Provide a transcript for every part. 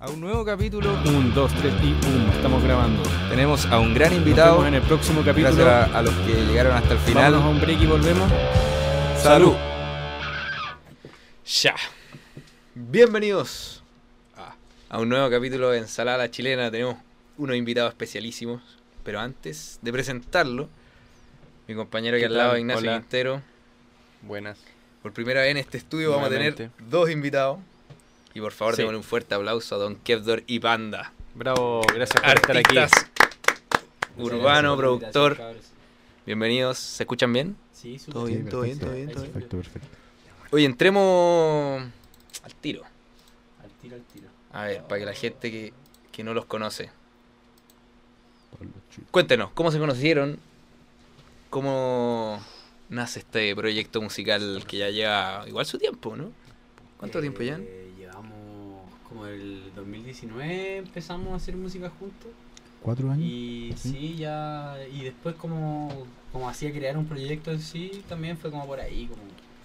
a un nuevo capítulo. Un, dos, tres y pum, estamos grabando. Tenemos a un gran Nos invitado. vemos en el próximo capítulo. Gracias a, a los que llegaron hasta el final. Vámonos a un break y volvemos. ¡Salud! Ya. Bienvenidos a, a un nuevo capítulo de Ensalada Chilena. Tenemos unos invitados especialísimos. Pero antes de presentarlo, mi compañero aquí ¿Qué al lado? Ignacio Hola. Quintero. Buenas. Por primera vez en este estudio vamos a tener dos invitados. Y por favor, Sí. démosle un fuerte aplauso a Don Kevdor y Panda. Bravo, gracias por estar aquí. Artistas urbano, productor. Bienvenidos. ¿Se escuchan bien? Sí, Todo bien, todo bien, todo bien, todo bien. Perfecto, perfecto. Oye, entremos al tiro. Al tiro, al tiro. A ver, para que la gente que, que no los conoce. Cuéntenos, ¿cómo se conocieron? ¿Cómo nace este proyecto musical que ya lleva igual su tiempo, ¿no? ¿Cuánto Eh, tiempo ya? Como el 2019 empezamos a hacer música juntos. ¿Cuatro años? Y Sí. sí, ya. Y después, como, como hacía crear un proyecto en sí, también fue como por ahí. Como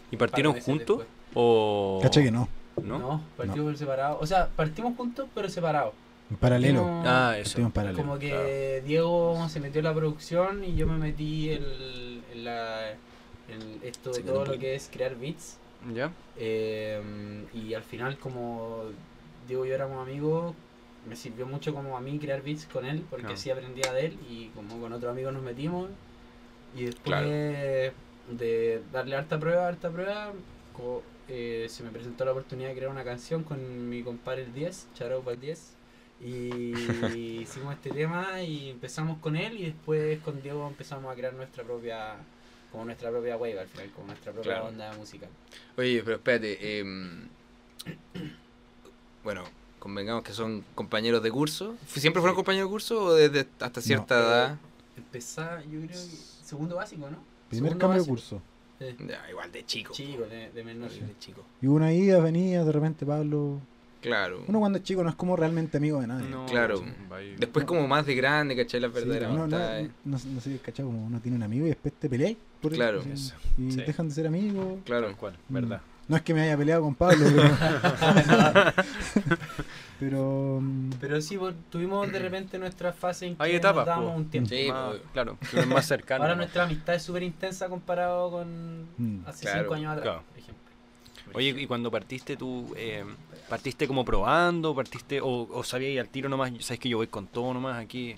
¿Y de partieron juntos? ¿O.? Cacha que no, ¿No? No, partimos por separado. O sea, partimos juntos, pero separados. en paralelo. Partimos- Ah, eso. Partimos en paralelo. Como que claro. Diego se metió en la producción y yo me metí el- en, la, en esto, Sí, todo lo que es crear beats. ¿Ya? Eh, y al final, como Diego y yo éramos amigos, me sirvió mucho como a mí crear beats con él, porque Claro. así aprendía de él y como con otros amigos nos metimos. Y después Claro. de darle harta prueba, harta prueba, eh, se me presentó la oportunidad de crear una canción con mi compadre el 10, Charo para el 10. Y hicimos este tema y empezamos con él y después con Diego empezamos a crear nuestra propia como nuestra propia wave al final, como nuestra propia Claro. onda musical. Oye, pero espérate. em, bueno, convengamos que son compañeros de curso. ¿Fue- ¿Siempre fueron Sí. compañeros de curso o desde hasta cierta No. edad? Empezar, yo creo que segundo básico, ¿no? Primer Segundo cambio de curso. Sí. Ya, igual de chico. Chico, de, de menor. De chico. Y una ida, venía, de repente Pablo. Claro. Uno cuando es chico no es como realmente amigo de nadie. No, Claro. sí. Después como más de grande, ¿cachai? Las Sí, verdaderas no, no, amistades. no, no sé, cachado, como uno tiene un amigo y después te peleáis. por Claro. Eso. Y Sí. dejan de ser amigos. Claro. Cual, Mm. No es que me haya peleado con Pablo, pero. pero. mm, Pero sí, pues, tuvimos de repente nuestra fase en que Hay nos etapas, dábamos po. un tiempo. Sí, Más- pues. claro, es más cercano. Ahora nuestra amistad es súper intensa comparado con Mm. hace Claro, cinco años atrás, claro. por ejemplo. Oye, y cuando partiste tú, eh, partiste como probando, partiste, o, o sabíais al tiro nomás, sabes que yo voy con todo nomás aquí,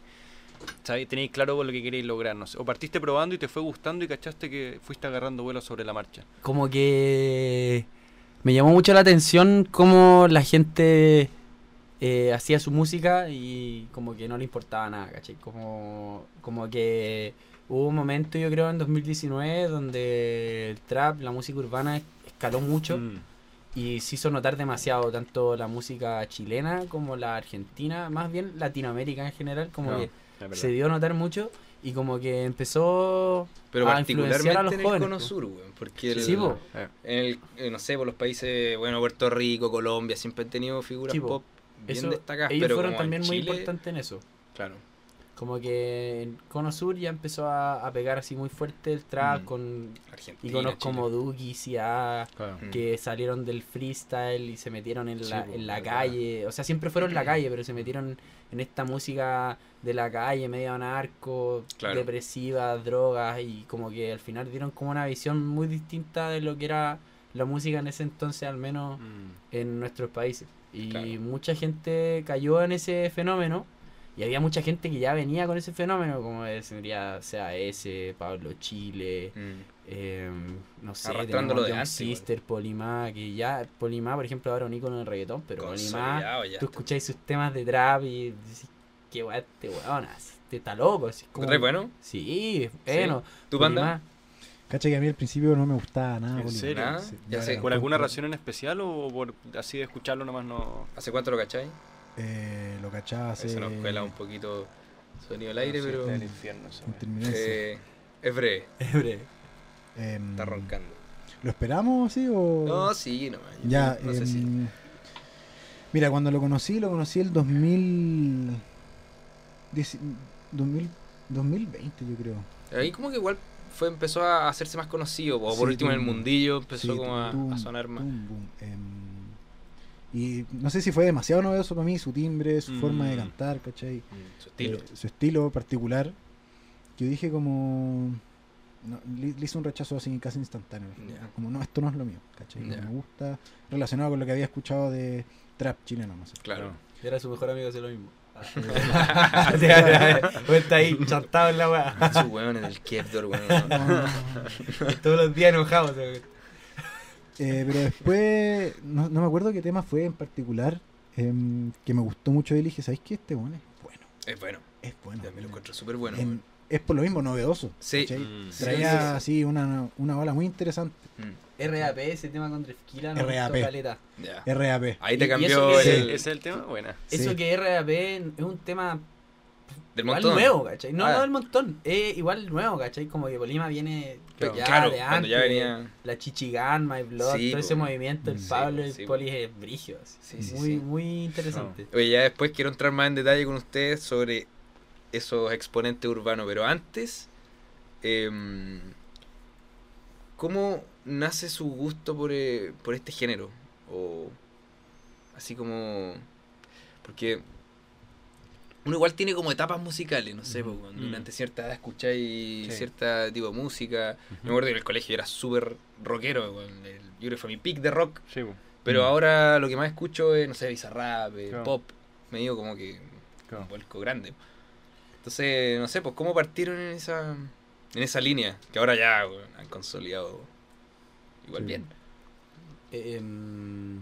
Tenéis claro lo que queréis lograr, no sé. O partiste probando y te fue gustando y cachaste que fuiste agarrando vuelo sobre la marcha. Como que me llamó mucho la atención cómo la gente eh, hacía su música y como que no le importaba nada, ¿cachai? Como, como que hubo un momento, yo creo, en 2019 donde el trap, la música urbana escaló mucho. Mm, y se hizo notar demasiado tanto la música chilena como la argentina, más bien Latinoamérica en general, como No, que. Se dio a notar mucho y como que empezó Pero a influenciar a particularmente los en el jóvenes, cono po. sur, weón. Porque el, Sí, po. Eh, en el, eh, no sé, por los países, bueno, Puerto Rico, Colombia, siempre han tenido figuras Sí, po. pop bien eso, destacadas. ellos pero fueron también muy importantes en eso. Claro. Como que en Cono Sur ya empezó a, a pegar así muy fuerte el trap Mm. con Argentina, iconos Chile. como Duki, Cia, claro. Mm. que salieron del freestyle y se metieron en la, po, en la calle. O sea, siempre fueron en la calle, pero se metieron en esta música de la calle, medio narco, Claro. depresiva, drogas, y como que al final dieron como una visión muy distinta de lo que era la música en ese entonces, al menos Mm, en nuestros países. Y Claro. mucha gente cayó en ese fenómeno. Y había mucha gente que ya venía con ese fenómeno, como sería CAS, Pablo Chile, Mm. eh, no sé, Arrastrándolo de antes, igual. Sister, Polimá, que ya, Polimá, por ejemplo, ahora un icono del reggaetón, pero Polimá, tú escucháis sus temas de trap y decís, qué weá este weón, este está loco. Así, como- ¿Encontrás bueno? Sí, es bueno. ¿Tu banda? Cacha que a mí al principio no me gustaba nada. ¿En serio? Sí, ya sé. era ¿Por alguna razón en especial o por así de escucharlo nomás no...? ¿Hace cuánto lo cacháis? Eh, lo cachaba hace. Se nos cuela un poquito sonido al aire, No pero el infierno eh, es breve, es breve. Em, está roncando. ¿Lo esperamos así o.? No, sí, no, Ya, no sé si. em, Mira, cuando lo conocí, lo conocí el 2000. dieci- 2000 2020, yo creo. Ahí como que igual fue empezó a hacerse más conocido, o Sí, por último en el mundillo empezó Sí, como a, sonar más. boom. Em, Y no sé si fue demasiado novedoso para mí, su timbre, su forma de Mm. cantar, ¿cachai? Su estilo. Eh, su estilo particular. Yo dije como... no, le, le hice un rechazo así casi instantáneo. Como, no, esto no es lo mío, ¿cachai? Me gusta, relacionado con lo que había escuchado de trap chileno, no sé. Claro. Era su mejor amigo, hace lo mismo. Está ahí chantado en la weá. Su weón en el Kevdor, weón. Todos los días enojados. Eh, pero después, no, no me acuerdo qué tema fue en particular em, que me gustó mucho de él y dije. Este bueno es bueno, Es bueno. es bueno. También lo encuentro súper bueno. En- es por lo mismo novedoso. Sí. ¿cachai? Mm. Sí, Traía sí, así una, una ola muy interesante. Mm, RAP, ese tema con Drefkila, no RAP. caleta. Ya. RAP. Ahí te cambió que- el, ¿Ese es el tema? Buena. Eso Sí. que RAP es un tema del igual montón. nuevo, ¿cachai? No, Ah. no del montón, es igual nuevo, ¿cachai? Como que Polima viene Claro. ya claro, de antes. ya venía. La Chichigan, My Blood, Sí, todo po. ese movimiento, el Sí, Pablo y el sí. Poli es brigio. muy, muy interesante. Oye, ya después quiero entrar más en detalle con ustedes sobre esos exponentes urbanos, pero antes, em, ¿cómo nace su gusto por, eh, por este género? O así como... Porque uno igual tiene como etapas musicales, no sé, Ujú. po, cuando Mm. durante cierta edad escucháis Sí. cierta tipo de música. Me acuerdo que en el colegio era súper rockero, el- yo creo que fue mi pick de rock. Sí. Pero Mm. ahora lo que más escucho es, no sé, bizarrap, eh, Claro. pop, medio como que Claro. un vuelco grande. Entonces, no sé, pues cómo partieron en esa en esa línea, que ahora ya han consolidado igual Sí. bien. Em,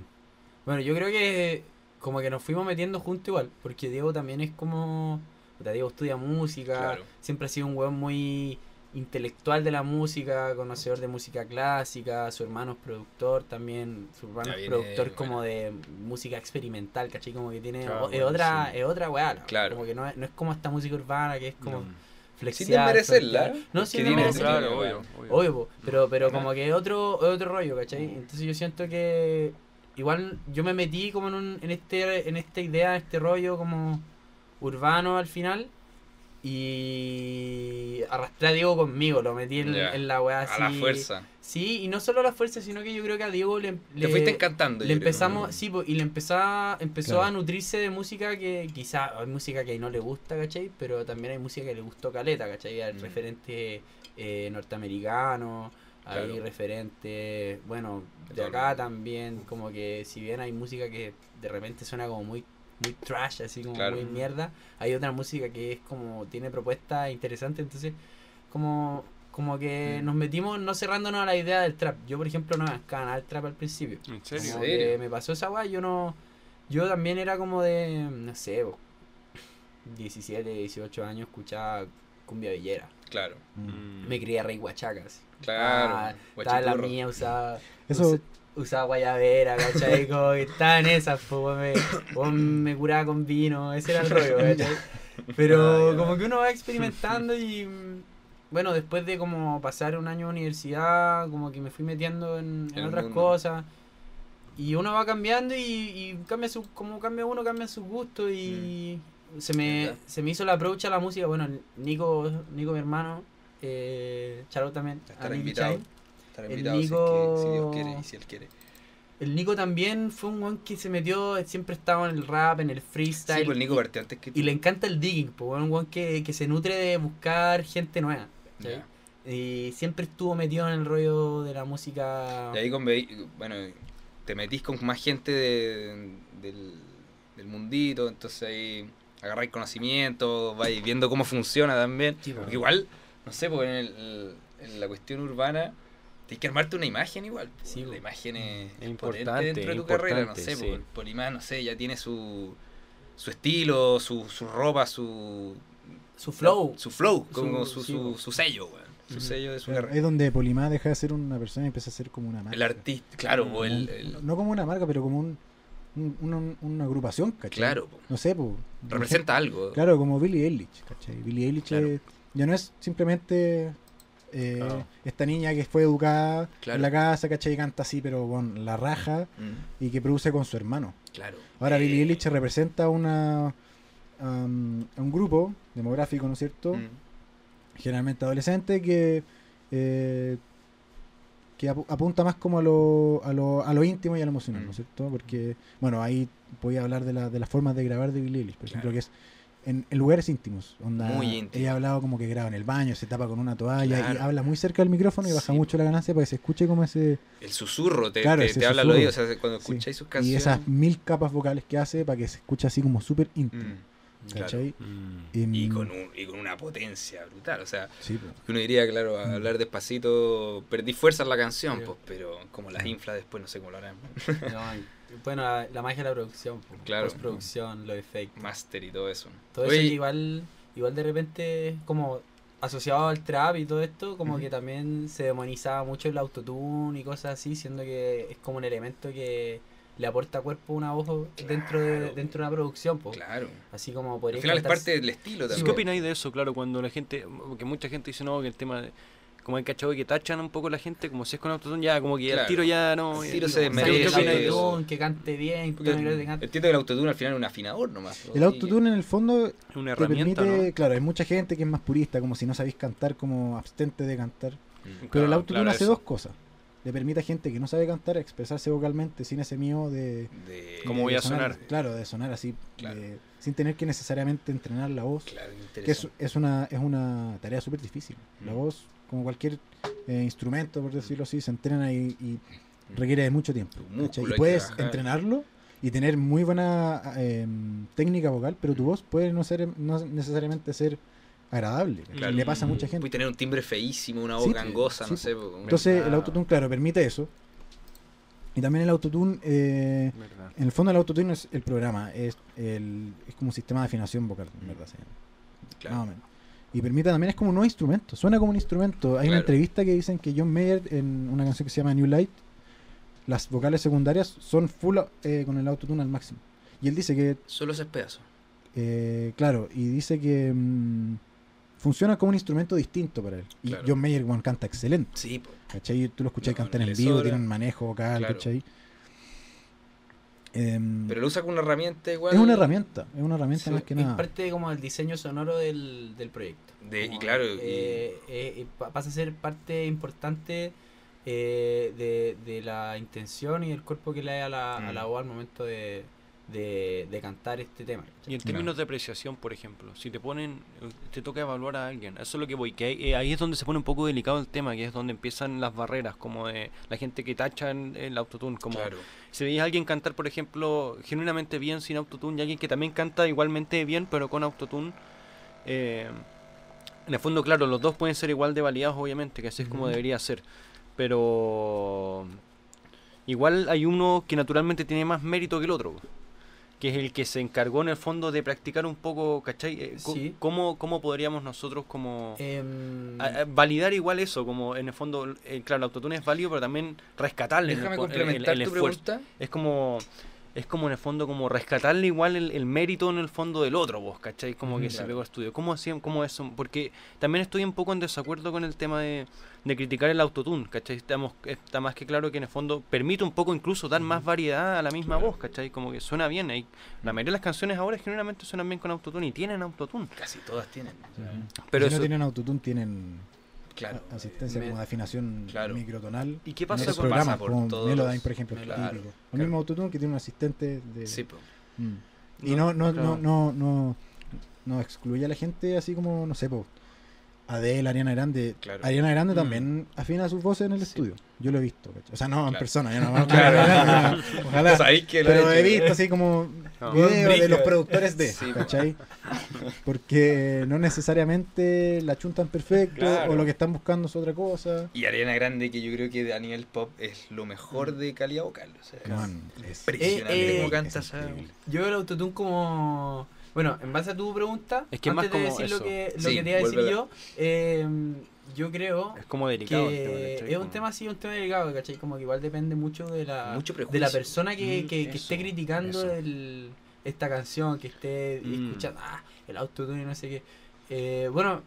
bueno, yo creo que como que nos fuimos metiendo juntos igual, porque Diego también es como... puta, Diego estudia música, Claro. siempre ha sido un weón muy intelectual de la música, conocedor de música clásica, su hermano es productor también, su hermano es productor bueno. como de música experimental, ¿cachai? Como que tiene... Claro, o- es, otra, sí. es otra weá, ¿no? Claro. Como que no es, no es como esta música urbana que es como No. flexible. Sin desmerecerla, No, merece- tiene- Claro, obvio, obvio. Pero, pero como que es otro, es otro rollo, ¿cachai? Entonces yo siento que igual yo me metí como en, un, en, este, en esta idea, este rollo como urbano al final y arrastré a Diego conmigo, lo metí en, la weá así. A la fuerza. Sí, y no solo a la fuerza, sino que yo creo que a Diego le, Te le- fuiste encantando. le yo creo. empezamos, sí, po, y le empezaba, empezó Claro. a nutrirse de música que quizá hay música que no le gusta, ¿cachai? Pero también hay música que le gustó caleta, ¿cachai? Hay Mm. referentes eh, norteamericanos, hay Claro. referentes, bueno, De acá también, como que si bien hay música que de repente suena como muy muy trash, así como Claro. muy mierda, hay otra música que es como, tiene propuestas interesantes, entonces como como que Mm. nos metimos no cerrándonos a la idea del trap. Yo, por ejemplo, no me nada el trap al principio. ¿En serio? Como ¿En serio? que me pasó esa weá, yo no. Yo también era como de. No sé, bo, 17, 18 años, escuchaba cumbia villera. Claro, Mm. Me crié rey huachacas. Claro. Ah, Estaba la mía, usaba. Eso, usa- usaba guayabera, ¿cachai? Estaba en esas, pues, me, me curaba con vino, ese era el rollo, ¿cachai? Pero Ah, como que uno va experimentando y. mm, Bueno, después de como pasar un año de universidad, como que me fui metiendo en, en otras mundo. cosas. Y uno va cambiando y, y cambia su, como cambia uno, cambia sus gustos y se me, ¿Verdad? se me hizo la approach a la música. Bueno, Nico, Nico mi hermano, eh, Charo también, Estará invitado. Estará El invitado si, es Nico- que- si Dios quiere y si él quiere. El Nico también fue un weón que se metió, siempre estaba en el rap, en el freestyle. Sí, pues el Nico y, partió antes que tú. y le encanta el digging, pues un weón que, que se nutre de buscar gente nueva. ¿cachai? Ya. Y siempre estuvo metido en el rollo de la música. Y ahí con, bueno, te metís con más gente de- del, del mundito, entonces ahí agarráis conocimiento, vais viendo cómo funciona también. Sí, po. Porque igual, no sé, porque en, el- en la cuestión urbana tienes que armarte una imagen igual. po. Sí, po. la imagen es, Es importante, dentro de tu carrera, no sé, sí. po, Polimán, no sé, ya tiene su, su estilo, su, su ropa, su, Su flow. su flow, Su- como su, sí, su, po. su sello, weón, su sello de su claro, es donde Polimá deja de ser una persona y empieza a ser como una marca. El artista, claro, o el, un- el- No como una marca, pero como un, un- una, una agrupación, ¿cachai? claro, po, No sé, pues. representa algo. Claro, como Billie Eilish, ¿cachai? Billie Eilish Claro. es- ya no es simplemente eh, esta niña que fue educada Claro. en la casa, ¿cachai? Y canta así, pero con la raja Mm, y que produce con su hermano. claro. Ahora, Eh, Billie Eilish representa una, a un grupo demográfico, ¿no es cierto? mm, Generalmente adolescente que eh, que apu- apunta más como a lo, a lo, a lo íntimo y a lo emocional, ¿no es Mm. cierto? Porque, bueno, ahí voy a hablar de, la, de las formas de grabar de Billie Eilish, por ejemplo, que es en, en lugares íntimos. Onda, Muy íntimo. Ella ha hablado como que graba en el baño, se tapa con una toalla y habla muy cerca del micrófono y baja Sí. mucho la ganancia para que se escuche como ese... El susurro te, Claro, te, habla al oído. O sea, cuando Sí. escucháis sus Y canciones. esas mil capas vocales que hace para que se escuche así como súper íntimo. Mm, ¿Cachai? Mm. Em, Y con, un, y con una potencia brutal. O sea, sí, uno diría, claro, a Mm. hablar despacito, perdí fuerza en la canción, Sí. pues, pero como las infla después, no sé cómo lo harán. No, y- bueno, la, la magia de la producción. Claro. postproducción, los efectos. Master y todo eso. Todo Oye, eso igual, igual de repente, como asociado al trap y todo esto, como que también se demonizaba mucho el autotune y cosas así, siendo que es como un elemento que le aporta cuerpo a una voz dentro de, dentro de una producción, po. Claro. así como Al podría final es parte del estilo ¿Y también. ¿Qué opináis de eso? Claro, cuando la gente, que mucha gente dice no, que el tema, de- como hay cachado que tachan un poco la gente, como si es con autotune, ya como que Claro. al tiro ya no. Al tiro ya- se ¿qué desmerece. que cante bien, que entiendo que el autotune al final es un afinador nomás. El autotune en el fondo Es una te herramienta, permite, ¿no? claro, hay mucha gente que es más purista, como si no sabéis cantar, como abstente de cantar. Mm. Pero el autotune claro, hace eso. dos cosas. Le permite a gente que no sabe cantar expresarse vocalmente sin ese miedo de... De- ¿Cómo de voy a sonar- sonar? Claro, de sonar así, Claro. de- sin tener que necesariamente entrenar la voz. Claro, Que es, una, es una tarea súper difícil. La Mm. voz, como cualquier eh, instrumento, por decirlo así, se entrena y, y requiere de mucho tiempo. Y puedes entrenarlo y tener muy buena eh, técnica vocal, pero tu voz puede no ser no necesariamente ser agradable. Claro. Le pasa a mucha Puedes gente. tener un timbre feísimo, una voz Sí, gangosa, sí, no sé. Entonces el autotune, claro, permite eso. Y también el autotune, eh, en el fondo el autotune es el programa, es, el, es como un sistema de afinación vocal, en verdad. se llama. Claro. Más o menos. Y permite también es como un nuevo instrumento, suena como un instrumento. Hay una entrevista que dicen que John Mayer en una canción que se llama New Light, las vocales secundarias son full eh, con el autotune al máximo. Y él dice que, Solo ese pedazo. eh, claro, y dice que mm, funciona como un instrumento distinto para él. Y. John Mayer bueno, canta excelente. Sí, po. ¿Cachai? Tú lo escuchas No, cantar en vivo, tiene un manejo vocal, Claro. ¿cachai? Em, Pero lo usa como una herramienta igual. es una herramienta, es una herramienta Sí, más que es nada. parte como del diseño sonoro del, del proyecto. De- y claro, y- eh, eh, eh, pa- pasa a ser parte importante eh, de, de la intención y el cuerpo que le da a la, a Mm. la voz al momento de, de, de cantar este tema. ¿cachai? Y en términos de apreciación, por ejemplo, si te ponen, te toca evaluar a alguien, eso es lo que voy, que ahí, eh, ahí es donde se pone un poco delicado el tema, que es donde empiezan las barreras, como de la gente que tacha en el autotune, como Claro. si veis a alguien cantar, por ejemplo, genuinamente bien sin autotune, y alguien que también canta igualmente bien, pero con autotune, eh, en el fondo, claro, los dos pueden ser igual de validados, obviamente, que así es como debería ser, pero igual hay uno que naturalmente tiene más mérito que el otro, que es el que se encargó en el fondo de practicar un poco, ¿cachai? Eh, Sí. ¿Cómo, ¿Cómo podríamos nosotros como... Em, validar igual eso, como en el fondo, eh, claro, el autotune es válido, pero también rescatarle en el Déjame el- el- complementar el tu esfuerzo pregunta. es como es como en el fondo como rescatarle igual el, el mérito en el fondo del otro vos ¿cachai? como que se pegó al estudio ¿cómo hacían cómo eso? porque también estoy un poco en desacuerdo con el tema de, de criticar el autotune ¿cachai? Estamos, está más que claro que en el fondo permite un poco incluso dar más variedad a la misma Claro. voz ¿cachai? como que suena bien ahí la mayoría de las canciones ahora generalmente suenan bien con autotune y tienen autotune Casi todas tienen. pero si no tienen autotune, tienen Claro. asistencia Me- como de afinación Claro. microtonal. ¿y qué pasa con pasa programas, por como todos Melodyne, por ejemplo, Claro, típico. El claro. mismo autotune que tiene un asistente de... Sí. Mm. Y no, no, claro. no, no, no, no excluye a la gente así como, no sé, po, Adele, Ariana Grande. Claro. Ariana Grande Mm. también afina sus voces en el Sí. estudio. Yo lo he visto, ¿cachai? O sea, no en persona, yo no. Claro. Ojalá. Sabéis que lo Pero he visto así como No. videos de los productores de, Sí. ¿cachai? Porque no necesariamente la chuntan perfecto Claro. o lo que están buscando es otra cosa. Y Ariana Grande, que yo creo que a nivel pop es lo mejor de calidad vocal. O sea, Man, es impresionante Eh, cómo eh, canta es. Yo veo el autotune como. Bueno, en base a tu pregunta, Es que es antes más de como decir eso. lo que, lo Sí, que te iba a decir yo, eh, yo creo es como delicado el tema, que es un tema así, un tema delicado, ¿cachai? Como que igual depende mucho de la, Mucho de la persona que, Mm, que, que eso, esté criticando el- esta canción, que esté Mm. escuchando, ah, el autotune y no sé qué. Eh, bueno,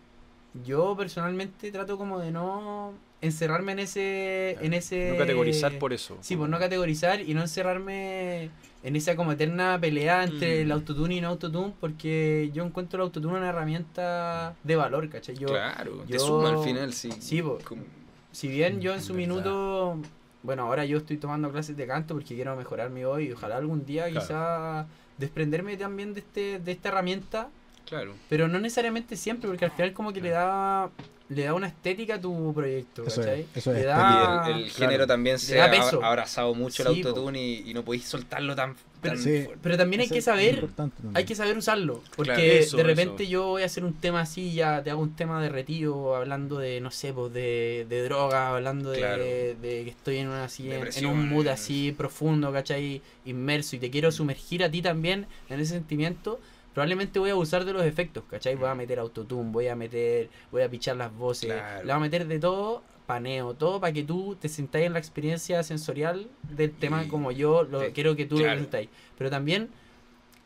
yo personalmente trato como de no encerrarme en ese... En ese no categorizar por eso Sí, pues no categorizar y no encerrarme en esa como eterna pelea entre Mm. el autotune y no autotune, porque yo encuentro el autotune una herramienta de valor, ¿cachai? Yo, Claro, te yo- suma al final, sí. Sí, po. Como- si bien yo en su verdad. minuto, bueno, ahora yo estoy tomando clases de canto porque quiero mejorar mi voz y ojalá algún día Claro. quizá desprenderme también de este de esta herramienta, Claro. pero no necesariamente siempre porque al final como que le da le da una estética a tu proyecto, Eso es, ¿cachai? eso es le Y da el, el claro, género también se ha abrazado mucho el Sí, autotune y, y no podéis soltarlo tan, Pero- tan Sí. fuerte. pero también hay que saber. Hay que saber usarlo, porque Claro, eso, de repente eso. yo voy a hacer un tema así, ya te hago un tema de retiro, hablando de, no sé, pues de, de droga, hablando de, Claro. de que estoy en, una, así, en, en un mood así profundo, ¿cachai? Inmerso, y te quiero sumergir a ti también en ese sentimiento, probablemente voy a abusar de los efectos, ¿cachai? Voy a meter autotune, voy a meter, voy a pichar las voces, Claro. le voy a meter de todo, paneo, todo para que tú te sintáis en la experiencia sensorial del tema Y como yo lo te- quiero que tú claro. lo sintáis. Pero también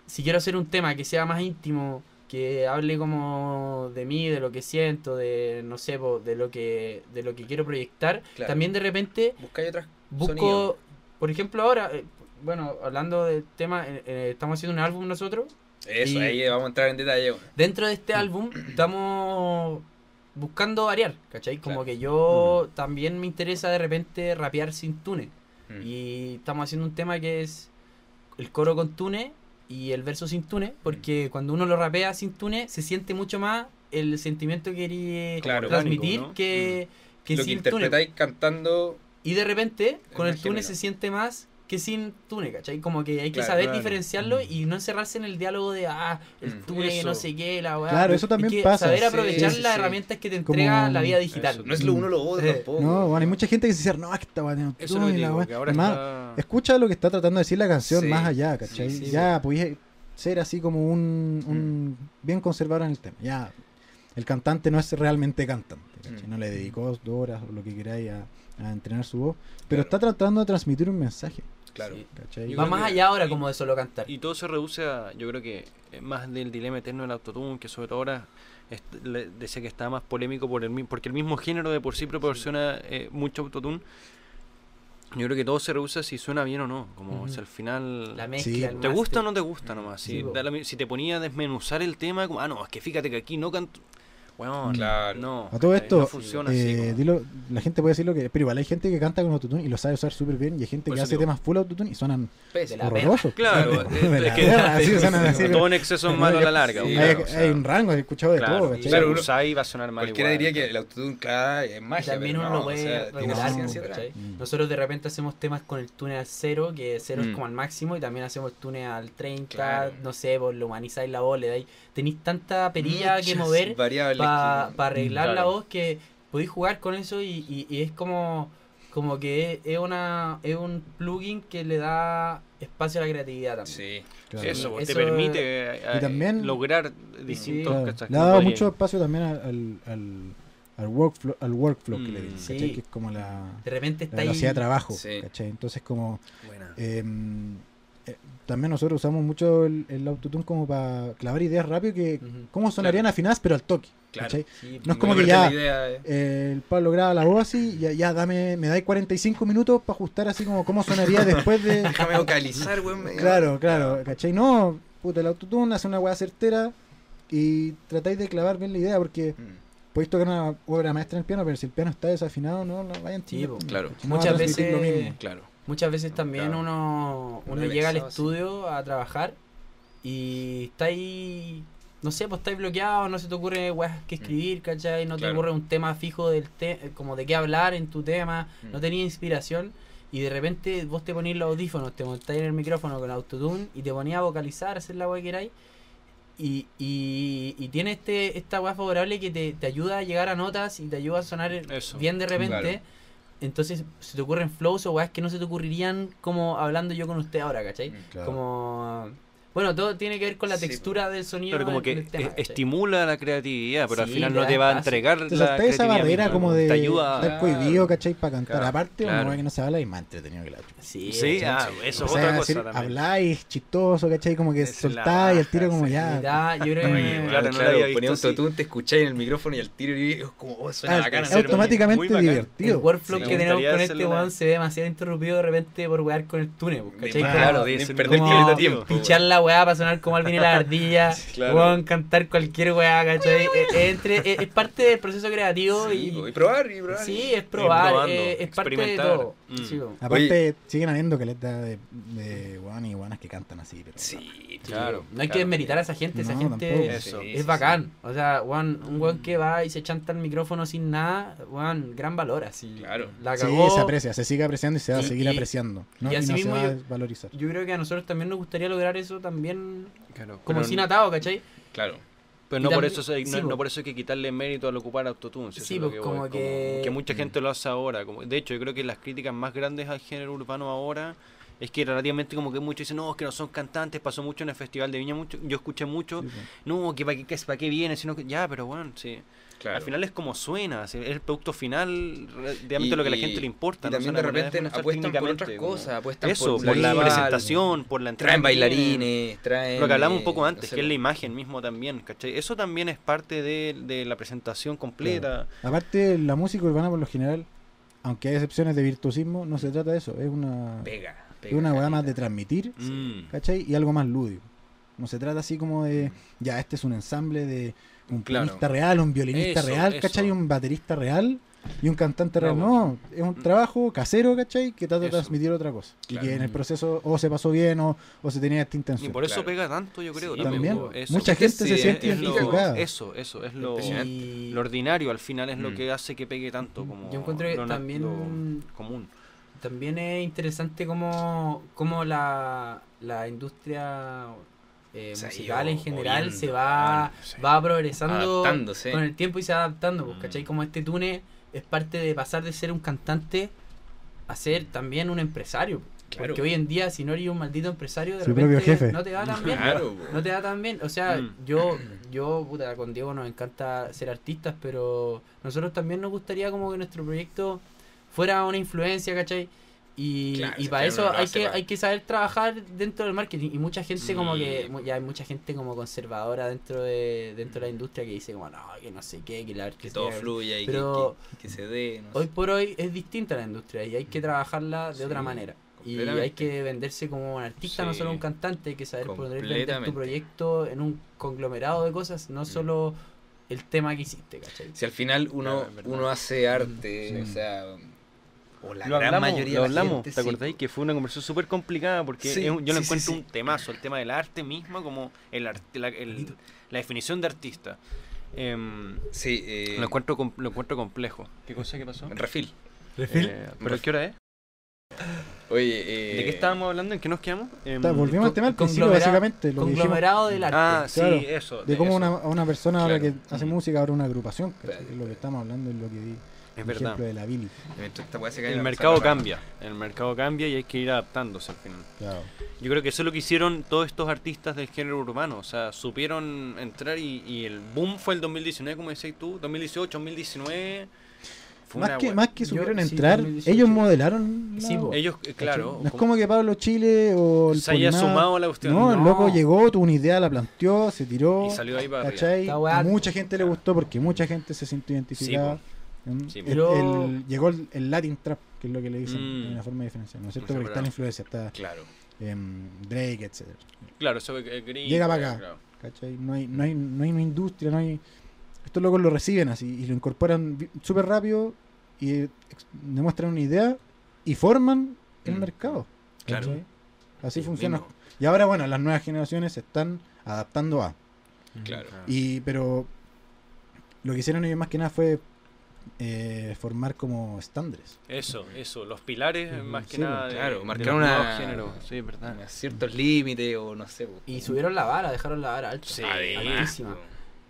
si quiero hacer un tema que sea más íntimo, que hable como de mí, de lo que siento, de no sé, de lo que de lo que quiero proyectar, Claro. también de repente Buscáis otras busco, por ejemplo, ahora eh, bueno, hablando del tema, eh, eh, estamos haciendo un álbum nosotros. Eso, Y- ahí vamos a entrar en detalle. bueno. Dentro de este álbum estamos buscando variar, ¿cachai? Como Claro. que yo también me interesa de repente rapear sin tune. Y estamos haciendo un tema que es el coro con tune y el verso sin tune, porque cuando uno lo rapea sin tune se siente mucho más el sentimiento que quería Claro, transmitir orgánico, ¿no? que, que Lo que tune. interpretáis cantando. Y de repente con el tune se siente más que sin tune, ¿cachai? Como que hay que Claro, saber claro. diferenciarlo y no encerrarse en el diálogo de, ah, el Mm. Eso. no sé qué, la weá. Claro, eso también Hay que pasa. saber aprovechar sí, las sí. herramientas que te Como- entrega la vida digital. Eso. No es lo uno o lo otro Eh, tampoco. No, bueno, hay mucha gente que se dice, no, esta weá tiene Eso la digo, weá". que ahora Además, está... Escucha lo que está tratando de decir la canción Sí, más allá, ¿cachai? sí, sí, ya podéis ser así como un, un bien conservador en el tema. Ya, el cantante no es realmente cantante, ¿cachai? Mm. No le dedicó dos horas o lo que queráis a, a entrenar su voz, pero Claro. está tratando de transmitir un mensaje, Claro. Sí. Va más allá ahora y- como de solo cantar. Y todo se reduce a, yo creo que es más del dilema eterno del autotune, que sobre todo ahora est- le- decía que está más polémico por el porque el mismo género de por sí proporciona eh, mucho autotune. Yo creo que todo se reduce a si suena bien o no, como si al final La mezcla, Sí. te gusta o no te gusta nomás. Si, Sí, po. da la mi- si te ponía a desmenuzar el tema, como, ah, no, es que fíjate que aquí no canto. Bueno, Claro. no. A todo esto, no funciona así. eh, como- dilo- la gente puede decirlo que, pero igual hay gente que canta con autotune y lo sabe usar súper bien y hay gente que hace digo. temas full autotune y suenan De la horrorosos. Claro, así así. todo en exceso es malo a la larga. Sí, po, hay, claro, o sea, hay un rango, he escuchado de claro, todo, y ¿cachai? Claro, lo uno- va a sonar mal Cualquiera igual. diría que el autotune, claro, es magia. También uno no, lo puede regular. Mm. Nosotros de repente hacemos temas con el tune al cero, que cero Mm. es como al máximo, y también hacemos tune al 30, Claro. no sé, vos lo humanizáis la voz, le dais, tenéis tanta perilla que mover para que- arreglar la voz que podéis jugar con eso y, y- y es como como que es, es una es un plugin que le da espacio a la creatividad también. Sí. Claro. Eso, te permite eh, Y también- lograr distintos Claro. Le ha dado mucho espacio también al, al, al, al workflow, al workflow que le Mm. dicen. Que es como la, De repente la está ahí velocidad de trabajo, Sí. ¿cachai? Entonces como Buena. eh, también nosotros usamos mucho el, el autotune como para clavar ideas rápido que Ujú. cómo sonarían afinadas pero al toque, Claro. No es como que ya- idea, eh. Eh, el Pablo graba la voz así, ya, ya dame, me dais 45 minutos para ajustar así como cómo sonaría después de... Déjame vocalizar, weón. Claro, claro, ¿cachai? No, puta, el autotune hace una weá certera y tratáis de clavar bien la idea porque Mm. podéis tocar una obra maestra en el piano, pero si el piano está desafinado, no, no vayan Sí, claro. Muchas veces- lo mismo. Claro. Muchas veces también Claro. uno, uno llega al estudio a trabajar y está ahí, no sé, pues estáis bloqueado, no se te ocurre weas que escribir, ¿cachai? No te ocurre un tema fijo del te como de qué hablar en tu tema, Mm. no tenías inspiración y de repente vos te ponís los audífonos, te montáis en el micrófono con autotune y te ponías a vocalizar, a hacer la wea que queráis. Y, y, y tiene este, esta wea favorable que te, te ayuda a llegar a notas y te ayuda a sonar Eso. bien de repente. Claro. Entonces se te ocurren flows o weas que no se te ocurrirían como hablando yo con usted ahora, ¿cachai? Mm. Claro. Como... Bueno, todo tiene que ver con la Sí, textura del sonido Claro, como que tema, ¿cachai? estimula la creatividad, pero al Sí, final le no te va a entregar Te la saltáis esa barrera misma, como de te ayuda a- estar cohibido, ¿cachai? Para cantar. Claro, Aparte, claro. una weá que no se habla y más entretenido que la chucha. Sí, Sí, ah, eso O es sea, otra decir, cosa también. habláis chistoso, ¿cachai? Como que soltáis la el tiro como sí. ya. Ya, yo creo que... claro, claro, no visto ponía así. autotune, te escucháis en el micrófono y al tiro y es como, oh, suena Ah, bacán. es automáticamente bacán. El divertido. workflow Sí, que tenemos con este weón se ve demasiado interrumpido de repente por wear con el túnel, Ni ¿cachai? Claro, perder tiempo. Pichar la weá para sonar como Alvin y la ardilla, Claro. weón, cantar cualquier weá, ¿cachai? Eh, entre, eh, es parte del proceso creativo Sí, y, y probar, y probar. sí, es probar, probando, eh, es parte de todo. Mm. Sí. Aparte, siguen habiendo caletas de, de weón y weonas que cantan así. Pero, Sí, Sí, Claro, No hay que desmeritar a esa gente, esa No, gente. Sí, es sí, bacán. O sea, weón, un weón que va y se chanta el micrófono sin nada, weón, gran valor así. Claro. La Sí, cagó. se aprecia, se sigue apreciando y se va a seguir y- apreciando. ¿no? y Y, así no mismo se va yo- a desvalorizar. Yo creo que a nosotros también nos gustaría lograr eso también Claro, como sin atado, ¿cachai? Claro. Pero no por eso se- sí, no, po. no por eso hay que quitarle mérito al ocupar autotune. Sí, pues, voy, como que- mucha gente lo hace ahora. Como, de hecho, yo creo que las críticas más grandes al género urbano ahora es que relativamente como que muchos dicen, no, es que no son cantantes, pasó mucho en el Festival de Viña, mucho yo escuché mucho, Sí, no, que para qué, para qué viene, sino que ya, pero bueno, sí. Claro. Al final es como suena, es el producto final realmente Y- lo que a la gente le importa. Y no también de repente apuestan por otras como- cosas, apuestan Eso, por, por la presentación, por la entrega. Traen bailarines, traen... Lo que hablamos un eh, poco no antes, sé, que es la imagen mismo también, ¿cachai? Eso también es parte de, de la presentación completa. Aparte, la música urbana por lo general, aunque hay excepciones de virtuosismo, no se trata de eso. Es una, Pega, es una weá más de transmitir, Mm. ¿cachai? Y algo más lúdico. No se trata así como de, ya, este es un ensamble de un Claro. pianista real, un violinista Eso, real, eso. ¿cachai? Un baterista real y un cantante real. No, No, es un trabajo casero, ¿cachai? Que trata de transmitir otra cosa. Claro. Y que en el proceso o se pasó bien o, o se tenía esta Y intención. por eso Claro. pega tanto, yo creo. Sí, También, eso. mucha gente se siente es lo-. Eso, eso, es lo, Impresionante. Y lo ordinario al final es lo Mm. que hace que pegue tanto como yo encuentro que también, lo común. también es interesante cómo, cómo la, la industria eh, musical en general moviendo, se va, sí. va progresando Adaptándose. con el tiempo y se va adaptando, pues, Mm. ¿cachai? Como este Tune es parte de pasar de ser un cantante a ser también un empresario. Claro. Porque hoy en día, si no eres un maldito empresario, de Su repente propio jefe. no te va tan bien. Claro, po. No te va tan bien. O sea, Mm. yo, yo, puta, con Diego nos encanta ser artistas, pero nosotros también nos gustaría como que nuestro proyecto fuera una influencia, ¿cachai? Y, Claro, y si para eso hay que, para- hay que saber trabajar dentro del marketing. Y mucha gente como Sí. que, ya hay mucha gente como conservadora dentro de, dentro de la industria que dice como, no, que no sé qué, que la Que todo fluya y que- Pero que, que se dé. no Hoy sé. por hoy es distinta la industria y hay que trabajar de otra manera. Y hay que venderse como un artista, no solo un cantante, hay que saber poder vender tu proyecto en un conglomerado de cosas, no Mm. solo el tema que hiciste, ¿cachai? Si al final uno, uno hace arte, o sea, o la lo gran hablamos, mayoría lo de la hablamos, gente, ¿te sí, acordáis? Que fue una conversación súper complicada porque Sí, es yo lo sí, sí, encuentro sí. un temazo, el tema del arte mismo, como el, arte- la, el- la definición de artista. Em, Sí, eh, lo, encuentro, lo encuentro complejo. ¿Qué cosa que pasó? refil. Eh, ¿Pero qué hora es? Oye, eh, ¿De qué estábamos hablando? ¿En qué nos quedamos? Está, volvimos al tema del principio, básicamente. Lo dijimos, Conglomerado del arte. Ah, sí, Claro, eso. de cómo eso. una, una persona ahora Claro. que hace Mm. música, ahora una agrupación. Espérate. Es lo que estamos hablando, es lo que di. Es el verdad. ejemplo de la El mercado cambia. El mercado cambia y hay que ir adaptándose al final. Claro. Yo creo que eso es lo que hicieron todos estos artistas del género urbano. O sea, supieron entrar y, y el boom fue el 2019, como decías tú. 2018, 2019. Fue Más que, más que Yo- supieron sí, entrar, 2018. ellos modelaron. la- Sí. Ellos, claro. No es como- que Pablo Chile o el se haya sumado a la cuestión. No, el No. loco llegó, tuvo una idea, la planteó, se tiró. Y salió ahí para mucha gente le gustó porque mucha gente se sintió identificada. Mm, Sí, el- el- llegó el, el Latin Trap, que es lo que le dicen Mm. de una forma diferencial, ¿no es cierto? Porque está verdad. la influencia, está Claro. em, Drake, etc. Claro, eso es eh, gringo, Llega para acá. claro. ¿cachai? No hay, no, hay, no hay una industria, no hay... Estos locos lo reciben así y lo incorporan súper rápido y ex- demuestran una idea y forman el Mm. mercado. Claro. Así Sí, funciona. mismo. Y ahora, bueno, las nuevas generaciones se están adaptando a. Claro. Y, pero lo que hicieron ellos más que nada fue eh, formar como estándares. Eso, eso. Los pilares, más que sí, nada. de- claro, de marcar una- nuevos géneros. Sí, verdad. A ciertos límites o no sé. Y subieron la vara, dejaron la vara alta. Sí, altísima.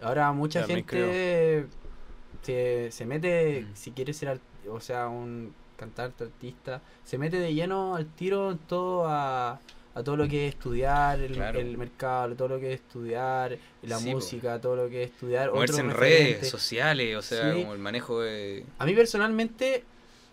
Ahora mucha gente se, se mete, Mm. si quiere ser, o sea, un cantante, artista, se mete de lleno al tiro en todo a, a todo lo que es estudiar el, Claro. el mercado, todo lo que es estudiar la Sí, po. música, todo lo que es estudiar. Moverse en referente. redes sociales, o sea, Sí. como el manejo de. A mí personalmente,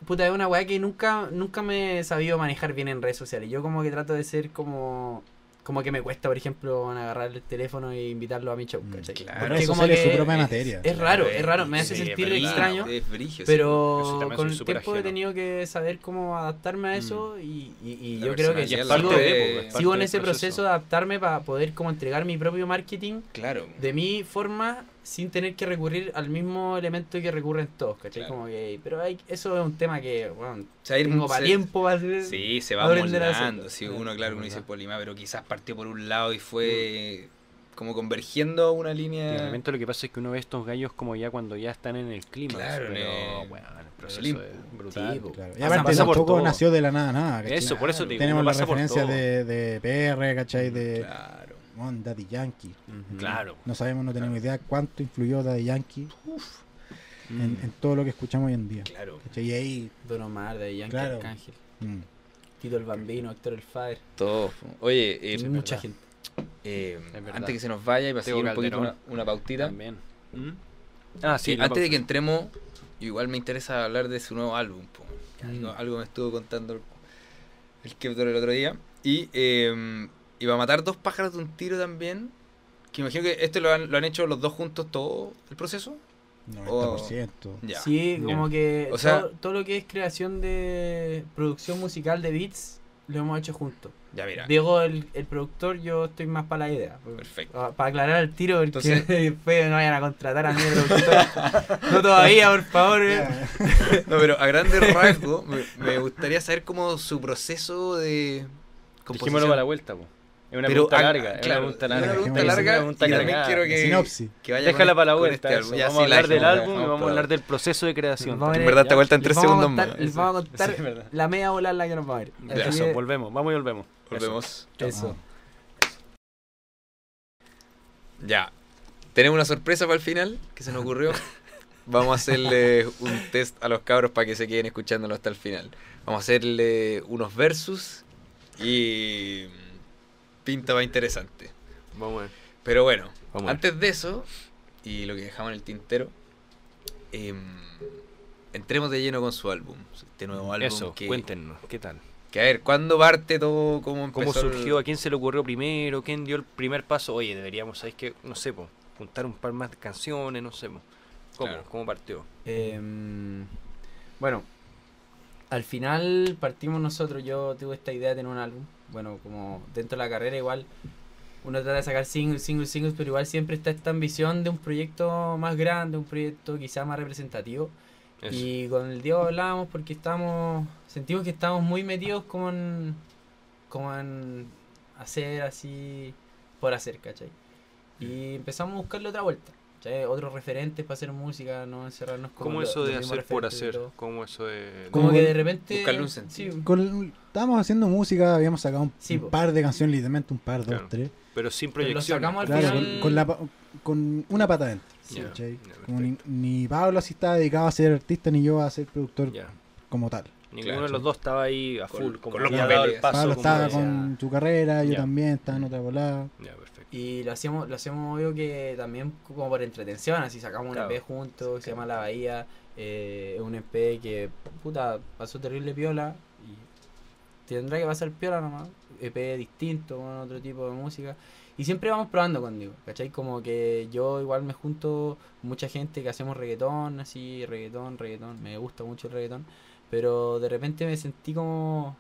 puta, es una weá que nunca, nunca me he sabido manejar bien en redes sociales. Yo como que trato de ser como, como que me cuesta, por ejemplo, agarrar el teléfono e invitarlo a mi show, Mm, ¿cachai? claro. Porque Redes como que su propia materia. Es raro, es raro, me hace sí, es sentir verdad. extraño. Es Pero con el tiempo he tenido que saber cómo adaptarme a eso y, y- y La yo creo que personalidad es sigo, parte de- de, pues, es sigo en ese proceso de adaptarme para poder como entregar mi propio marketing Claro. de mi forma sin tener que recurrir al mismo elemento que recurren todos, ¿cachai? Claro. Como que, pero hay, eso es un tema que, bueno, Se va a ir- tengo para tiempo para hacer. Sí, se va moldando. Si Sí, uno, claro, uno dice. Polima, pero quizás partió por un lado y fue como convergiendo a una Y de línea. repente lo que pasa es que uno ve estos gallos como ya cuando ya están en el clima. Claro, pero en el- bueno, el proceso es brutal. Sí. Claro. Y aparte pasa tampoco todo. nació de la nada, nada. ¿cachai? Eso, por eso te digo, Tenemos uno la pasa por referencia todo. de, de PR, ¿cachai? De Claro. Daddy Yankee. Claro. No sabemos, no tenemos idea cuánto influyó Daddy Yankee en, en todo lo que escuchamos hoy en día. Claro. ¿cachai? Y ahí. Don Omar, de Yankee Claro. Arcángel, mm, Tito el Bambino, Héctor el Fire, Todo. Oye, eh, mucha verdad. gente. eh, antes que se nos vaya y seguir un poquito una, una pautita. También. ¿Mm? Ah, sí. Eh, antes de que entremos, igual me interesa hablar de su nuevo álbum. po. Algo, Mm. algo me estuvo contando el, el Keptor el otro día. Y eh, iba a matar dos pájaros de un tiro también. Que imagino que este lo han, lo han hecho los dos juntos todo el proceso. 90%. Ya. Sí, Ya. como que O sea- todo, todo lo que es creación de producción musical de beats lo hemos hecho juntos. Ya, mira. Diego, el, el productor, yo estoy más para la idea. Perfecto. Para aclarar el tiro, porque Entonces- después no vayan a contratar a mí productor. no todavía, por favor. eh. No, pero a grandes rasgos, me, me gustaría saber cómo su proceso de Dijémoslo para la vuelta, po. Es una Pero, pregunta larga. es claro, una pregunta es larga. una pregunta Es una larga pregunta y también cargada. quiero que- Sinopsis. que vaya Déjala para la vuelta. este Vamos sí, a hablar la del álbum y vamos a hablar del proceso de creación. En ver, verdad te ya, vuelta en tres segundos más. Les vamos a contar la media bola en la que nos va a Así Eso, que- volvemos. Vamos y volvemos. Volvemos. Eso. Ya. Tenemos una sorpresa para el final que se nos ocurrió. Vamos a hacerle un test a los cabros para que se queden escuchándolo hasta el final. Vamos a hacerle unos versus y pinta va interesante. Vamos a ver. Pero bueno, Vamos a ver. antes de eso, y lo que dejamos en el tintero, em, entremos de lleno con su álbum. Este nuevo álbum Eso, que, cuéntenos. ¿Qué tal? que a ver, ¿cuándo parte todo? ¿Cómo empezó? ¿Cómo el- surgió? ¿A quién se le ocurrió primero? ¿Quién dio el primer paso? Oye, deberíamos, ¿sabes qué? No sé, po, juntar un par más de canciones, no sé. po. ¿Cómo? Claro. ¿Cómo partió? Em, bueno, al final partimos nosotros. Yo tuve esta idea de tener un álbum. Bueno, como dentro de la carrera, igual uno trata de sacar singles, singles, singles, pero igual siempre está esta ambición de un proyecto más grande, un proyecto quizá más representativo. Eso. Y con el Diego hablábamos porque estábamos, sentimos que estábamos muy metidos como en, como en hacer así por hacer, ¿cachai? Y empezamos a buscarle otra vuelta, Otros referentes para hacer música, no encerrarnos como ¿Cómo lo- eso de hacer por hacer? ¿Cómo eso de...? Como Como que con- de repente... buscarle un sentido. sí, Con- estábamos haciendo música, habíamos sacado un, Sí, un po. par de canciones, literalmente un par, Claro. dos, tres. Pero sin Pero lo proyección. sacamos al Claro, final- con, con la con una pata adentro. ni, ni Pablo así estaba dedicado a ser artista, ni yo a ser productor como tal. Ninguno Claro. de los dos estaba ahí a Con- full, como con los había dado el papeles. paso. Pablo estaba decía. con su carrera, yo también estaba en otra volada. Ya, perfecto. Y lo hacíamos, lo hacíamos obvio que también como por entretención, así sacamos un Claro. EP juntos, que se llama La Bahía, eh, es un EP que puta pasó terrible piola y tendrá que pasar piola nomás, EP distinto, con otro tipo de música. Y siempre vamos probando conmigo, ¿cachai? Como que yo igual me junto con mucha gente que hacemos reggaetón, así, reggaetón, reggaetón, me gusta mucho el reggaetón, pero de repente me sentí como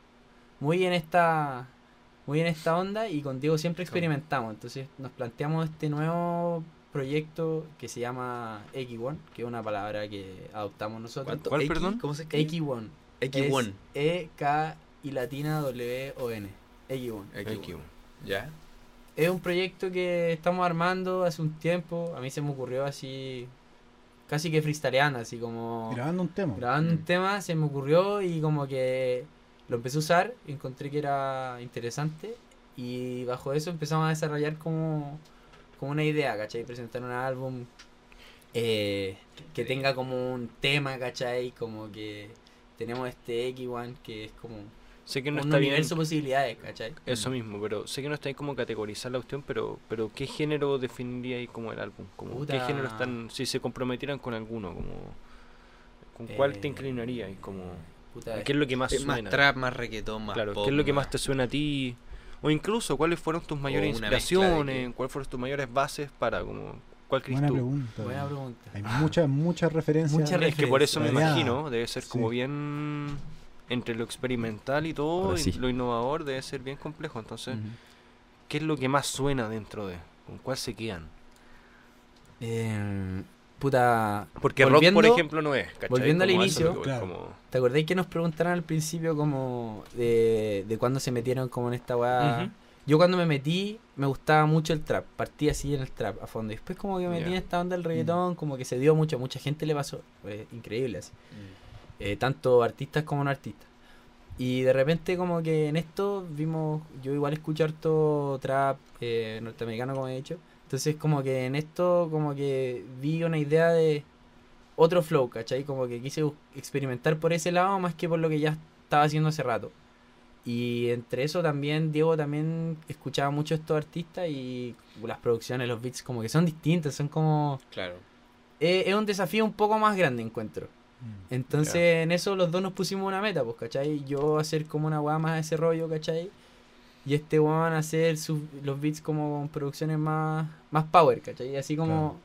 muy en esta muy en esta onda y con Diego siempre experimentamos. Entonces nos planteamos este nuevo proyecto que se llama X1, que es una palabra que adoptamos nosotros. ¿Cuánto? ¿Cuál, X, perdón? ¿Cómo se escribe? X1. X1. Es E, K y latina W O N. X1. X1. ¿Ya? Es un proyecto que estamos armando hace un tiempo. A mí se me ocurrió así, casi que freestyleando, así como Grabando un tema. grabando un Mm. tema, se me ocurrió y como que lo empecé a usar, encontré que era interesante y bajo eso empezamos a desarrollar como, como una idea, ¿cachai? Presentar un álbum eh, que tenga como un tema, ¿cachai? Como que tenemos este X1 que es como Sé que no un está bien universo de posibilidades, ¿cachai? eso mismo, pero sé que no está ahí como categorizar la cuestión, pero pero ¿qué género definiría ahí como el álbum? Como, ¿Qué género están, si se comprometieran con alguno, como con cuál te Eh, inclinarías? Como, Puta, ¿Qué es lo que más Es más suena? trap, más reggaetón, más claro, pop, ¿qué es lo que más te suena a ti? O incluso, ¿cuáles fueron tus mayores inspiraciones? que- ¿Cuáles fueron tus mayores bases para como cuál crees Buena tú? pregunta. Buena pregunta. Hay muchas, muchas referencias. Muchas Es que por eso me Variada. imagino, debe ser como Sí. bien entre lo experimental y todo, y lo innovador debe ser bien complejo. Entonces. ¿qué es lo que más suena dentro de? ¿Con cuál se quedan? Eh, puta. Porque volviendo- rock, por ejemplo, no es. ¿cachai? volviendo al Como inicio, voy, Claro. como- ¿Te acordáis que nos preguntaron al principio como de, de cuándo se metieron como en esta weá? Yo cuando me metí me gustaba mucho el trap, partí así en el trap a fondo. Y después como que me metí en esta onda del reggaetón, como que se dio mucho, a mucha gente le pasó, increíble así. Eh, tanto artistas como no artistas. Y de repente como que en esto vimos, yo igual escucho harto trap eh, norteamericano como he dicho. Entonces como que en esto como que vi una idea de otro flow, ¿cachai? Como que quise experimentar por ese lado más que por lo que ya estaba haciendo hace rato. Y entre eso también, Diego también escuchaba mucho a estos artistas y las producciones, los beats como que son distintos, son como... Claro. eh, es un desafío un poco más grande, encuentro. Mm. Entonces en eso los dos nos pusimos una meta, pues, ¿cachai? Yo hacer como una weá más ese rollo, ¿cachai? Y este weón hacer sus, los beats como con producciones más, más power, ¿cachai? Así como,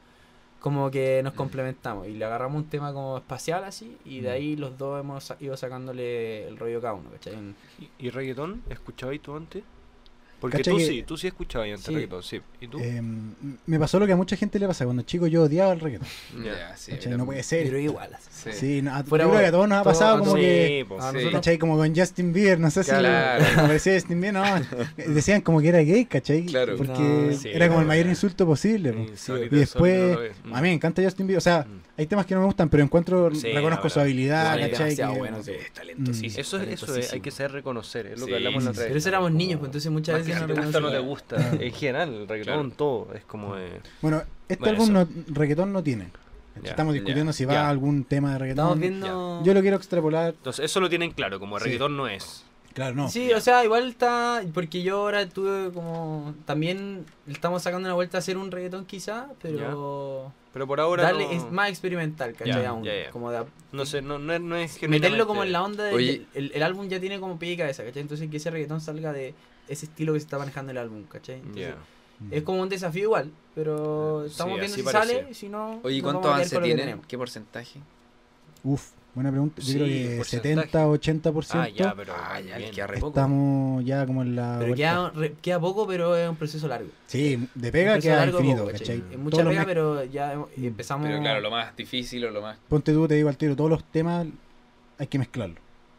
como que nos complementamos. Y le agarramos un tema como espacial así, y de Mm. ahí los dos hemos ido sacándole el rollo cada uno, ¿cachai? ¿Y, y reggaetón? ¿Escuchabas tú antes? Porque ¿Cachai tú que- sí, tú sí escuchabas antes Sí. reggaetón, sí. ¿Y tú? Eh, me pasó lo que a mucha gente le pasa. Cuando chico yo odiaba el reggaetón. Ya, sí. No puede ser. Pero igual. Sí. Sí, no, a- Fuera yo creo que a todos nos ha pasado como que... pues, nosotros- ¿Cachai? Como con Justin Bieber, no sé si Claro. me parecía Justin Bieber, no. Decían como que era gay, ¿cachai? Claro. Porque No, sí, era como el mayor insulto posible. po. Y no después, a mí me encanta Justin Bieber. O sea, Mm. Hay temas que no me gustan, pero encuentro, Sí, reconozco su habilidad, ¿cachai? Que- bueno, sí. Es talentosísimo. Eso, es, eso es, hay que saber reconocer, es lo Sí, que hablamos la otra sí, vez. Pero eso éramos Como- niños, pues entonces muchas Más veces si no te gusta o no te reconocíamos. gusta. En general, el reggaetón, Claro. todo. Es como. eh, Bueno, este Bueno, álbum no, reggaetón no tiene. Estamos discutiendo si va ya. a algún tema de reggaetón. Estamos viendo... Yo lo quiero extrapolar. Entonces, eso lo tienen claro, como reggaetón no es. Claro, no. Sí, o sea, igual está. Porque yo ahora tuve como. También estamos sacando una vuelta a hacer un reggaetón quizá, pero. Pero por ahora. Darle no, es más experimental, ¿cachai? Ya, aún. ya. Como de, no sé, no, no, es- no es meterlo como en la onda de. Oye. El, el álbum ya tiene como pie y cabeza, ¿cachai? Entonces que ese reggaetón salga de ese estilo que se está manejando el álbum, ¿cachai? Entonces. Es como un desafío igual, pero Sí, estamos viendo si parece. sale, si no. Oye, nos ¿cuánto vamos a avance tienen? ¿Qué porcentaje? Uf, buena pregunta. Yo Sí, creo que porcentaje. 70, 80%. Ah, ya, pero. Ah, ya, queda re poco. Estamos ya como en la. Pero queda, re- queda poco, pero es un proceso largo. Sí, de pega queda largo, infinito, poco, ¿cachai? Es Todos mucha los pega, pero ya hemos- empezamos. Pero claro, lo más difícil o lo más. Ponte tú, te digo al tiro, todos los temas hay que mezclarlos.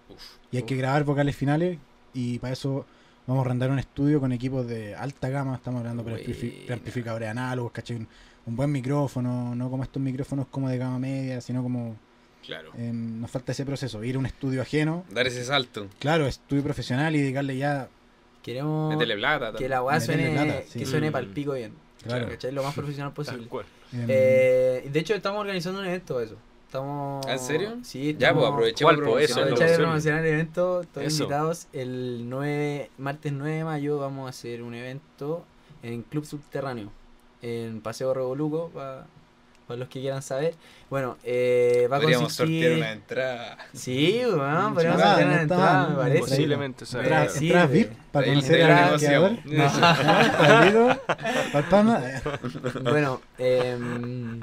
Uf. Y hay que grabar vocales finales y para eso vamos a arrendar un estudio con equipos de alta gama, estamos hablando de preamplificadores análogos, ¿cachai? Un, un buen micrófono, no como estos micrófonos como de gama media, sino como Claro. eh, nos falta ese proceso, ir a un estudio ajeno, Dar ese salto. claro, estudio profesional y dedicarle ya, Queremos Métele plata. que la weá suene, plata, sí. que suene Mm. pal pico bien. claro. ¿Cachai? Lo más profesional Tal posible. cual. em, Eh, de hecho, estamos organizando un evento de eso. Estamos... ¿Ah, ¿En serio? Sí, Ya, pues estamos- aprovechemos. Eso. Aprovechar el evento, todos Eso. invitados. El 9, martes 9 de mayo vamos a hacer un evento en Club Subterráneo, en Paseo Revoluco, para los que quieran saber. Bueno, eh, va a Podríamos sortear consistir... una entrada. Sí, weón, podríamos Ah, sortear no una está entrada, me no, parece. Posiblemente, o sea, Entrada- claro. sí, entradas de- VIP para conocer al negociador. negociamos. Ah, Pablito, Palpama. Bueno, em,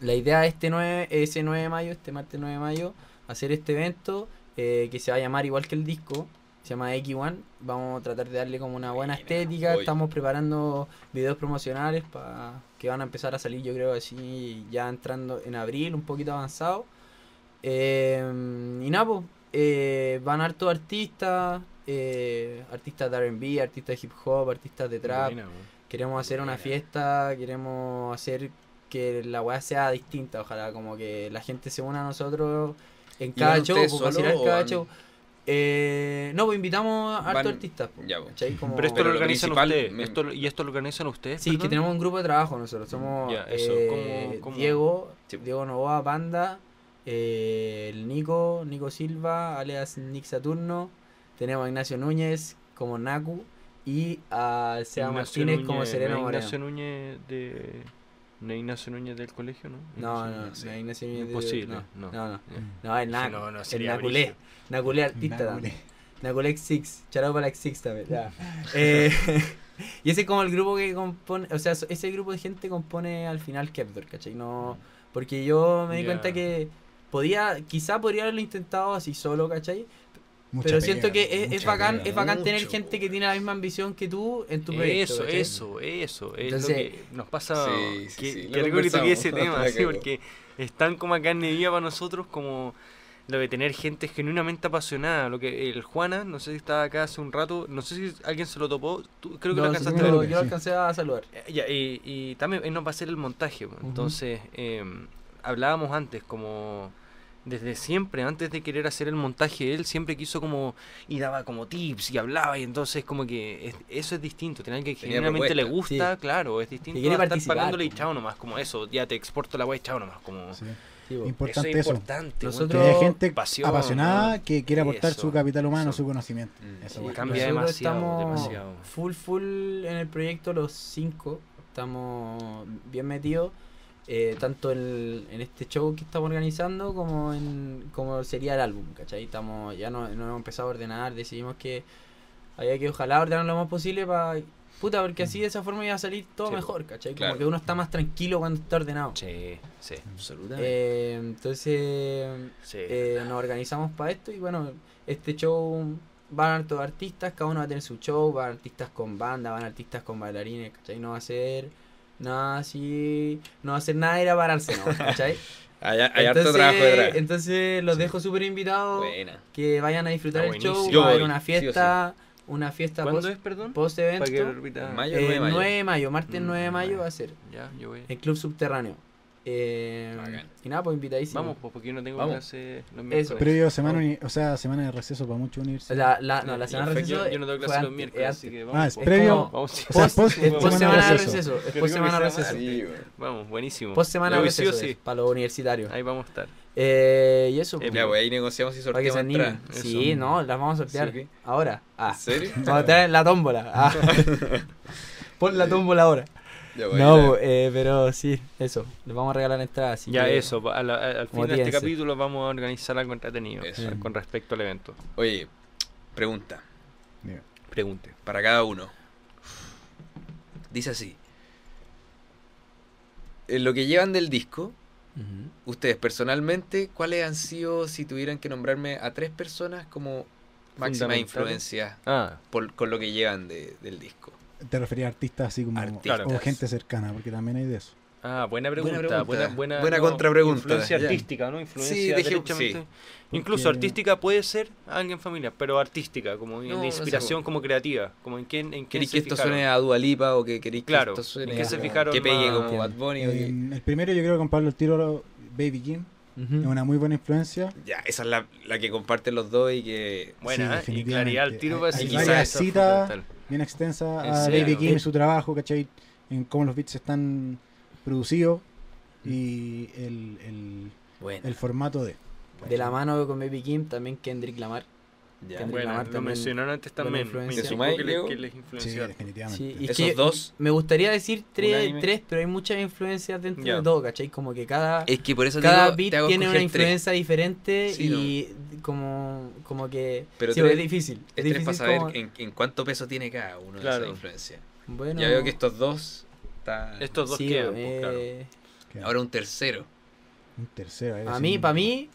la idea este 9, ese 9 de mayo, este martes 9 de mayo, hacer este evento eh, que se va a llamar igual que el disco, se llama X1. Vamos a tratar de darle como una buena estética. voy. Estamos preparando videos promocionales para que van a empezar a salir, yo creo, así ya entrando en abril, un poquito avanzado. Em, y nada, pues, eh, van hartos artistas, eh, artistas de RB, artistas de hip hop, artistas de trap. Buena. Queremos hacer una fiesta, queremos hacer que la weá sea distinta, ojalá como que la gente se una a nosotros en ¿Y cada show, pues, o cada show. Eh, no, pues invitamos a hartos artistas. Ya, pues. ¿cachai? Como- Pero esto Pero lo organizan ustedes. me- Esto, ¿Y esto lo organizan ustedes? Sí, que tenemos un grupo de trabajo nosotros. Somos Ya, eso, eh, ¿cómo- cómo? Diego, Sí. Diego Novoa, Banda, eh, el Nico, Nico Silva, alias Nick Saturno. Tenemos a Ignacio Núñez como Naku y a Seba Martínez como Núñez, Sereno ¿no es Moreno. Ignacio Núñez de. ¿No es Ignacio Núñez del colegio, no? No, Ignacio no, Núñez. no, no, Ignacio Núñez Imposible, no, no. no, no, no, el Sí, Naku, no, no, el sería Naculé, brígido. Naculé artista también. Nacolex Six, charado para la Six también. ya. Eh, y ese es como el grupo que compone, o sea, ese grupo de gente compone al final Kepdor, ¿cachai? No, porque yo me di Ya. cuenta que podía, quizá podría haberlo intentado así solo, ¿cachai? Mucha Pero pega, siento que es, es bacán, pega. es bacán tener gente que tiene la misma ambición que tú en tu proyecto. Eso, ¿cachai? eso, eso. Es Entonces- lo que nos pasa. Sí, sí, que, sí, que lo rico que toqué ese tema, La sí, cagó. porque es tan como a carne viva para nosotros como lo de tener gente genuinamente apasionada. Lo que el Juana, no sé si estaba acá hace un rato, no sé si alguien se lo topó, tú, creo que No, lo sí, alcanzaste a ver. yo, sí. alcancé a saludar. Eh, ya, y, y también él nos va a hacer el montaje. pues. Entonces, eh, hablábamos antes, como desde siempre, antes de querer hacer el montaje, él siempre quiso como, y daba como tips y hablaba, y entonces como que es- eso es distinto, tener que Tenía genuinamente le gusta, claro, es distinto quiere a estar pagándole y chao nomás, como eso, ya te exporto la web y chao nomás, como... Sí. Importante eso es importante. Nosotros- haya gente pasión, apasionada ¿no? que quiere aportar Eso, su capital humano, eso. su conocimiento. Mm. Eso, bueno. cambia Nosotros demasiado, estamos demasiado. full full en el proyecto los cinco estamos bien metidos eh, tanto en, en este show que estamos organizando como en como sería el álbum ¿cachai? estamos ya no, no hemos empezado a ordenar decidimos que había que ojalá ordenar lo más posible para puta porque así de esa forma iba a salir todo Sí, mejor ¿cachai? claro. como que uno está más tranquilo cuando está ordenado Sí, sí, Absolutamente. Eh, entonces sí. eh, nos organizamos para esto y bueno, este show van todos artistas, cada uno va a tener su show, van artistas con banda, van artistas con bailarines, ¿cachai? No va a ser no va a ser nada de ir a pararse, ¿no? ¿cachai? hay hay harto trabajo detrás. entonces los dejo súper invitados Buena. que vayan a disfrutar el show, va a haber una sí o sí. fiesta, una fiesta ¿Cuándo post, es, perdón? post Para evento. que repita. En mayo. Eh, 9 de mayo. 9 de mayo, martes Mm, 9 de mayo mayo. va a ser Ya, yo voy. en Club Subterráneo. Eh, y nada, pues invitadísimo. Vamos, pues porque yo no tengo Vamos. clase los Eso. miércoles. Previo semana, uni- o sea, semana de receso para muchos universidades. La, la, no, la semana de receso yo, yo no tengo fue clase los antes, miércoles, es así que Ah, vamos. es pues. previo. como- Vamos, sí. O sea, Post, post- es post semana de receso. receso. Es post semana de receso. Sí. Vamos, buenísimo. Post semana Lo de que sí o receso. sí. Para los universitarios. Ahí vamos a estar. Eh, y eso. Eh, pues, Ya, pues ahí negociamos y para que sorteamos se animen. entradas. Sí, Eso. no, las vamos a sortear. ¿Sí? Ahora. Ah. ¿En serio? Vamos a tener la tómbola. Ah. Pon la tómbola ahora. Pues, No, eh, pero sí, eso. Les vamos a regalar entradas. así Ya que- eso, pa- a la- a- al fin de este capítulo vamos a organizar algo entretenido Eso. eh, con respecto al evento. Oye, pregunta Pregunte. para cada uno. Dice así. En lo que llevan del disco, ustedes personalmente, ¿cuáles han sido, si tuvieran que nombrarme a tres personas como máxima influencia Ah, por, con lo que llevan de- del disco? Te refería a artistas así como. Artistas. O gente cercana, porque también hay de eso. ah, buena pregunta. pregunta. Buena, buena, Buena contrapregunta, Influencia ya. artística, ¿no? Influencia Sí, sí. Incluso Porque- artística puede ser alguien familiar, pero artística, como No, de no sé, inspiración, como creativa. Como en quién, en quién ¿Queréis se que esto fijaron. suene a Dualipa o que queréis que Claro, esto suene ¿en qué se a- fijaron que pegue más? como Bad Bunny? o que- En el primero, yo creo que con Pablo el Tiro, Baby Kim, Ujú. es una muy buena influencia. Ya, esa es la, la que comparten los dos y que... Buena, Sí, ¿eh? y claridad al tiro Hay- para hay varias citas. Bien extensa ¿En a? Baby Kim y su trabajo, ¿cachai? En cómo los beats están producidos y el, el, Bueno, el formato de. De la mano con Baby Kim, también Kendrick Lamar. Ya. Bueno, lo mencionaron antes también. ¿Te sumáis, que, les, que les Sí, influenció. definitivamente. Sí, y es Esos que dos. Me gustaría decir tres, tres, pero hay muchas influencias dentro Ya. de todo, ¿cachai? Como que cada, Es que por eso cada digo, beat tiene una tres. influencia diferente Sí, y como, como que... Pero sí, tres- es difícil. Es Es difícil para saber como- en, en cuánto peso tiene cada uno Claro. de esa influencia. Bueno, Ya veo que estos dos... Está... Estos dos sí, quedan, pues, claro. eh, Ahora un tercero. Un tercero. eh, A mí, para mí,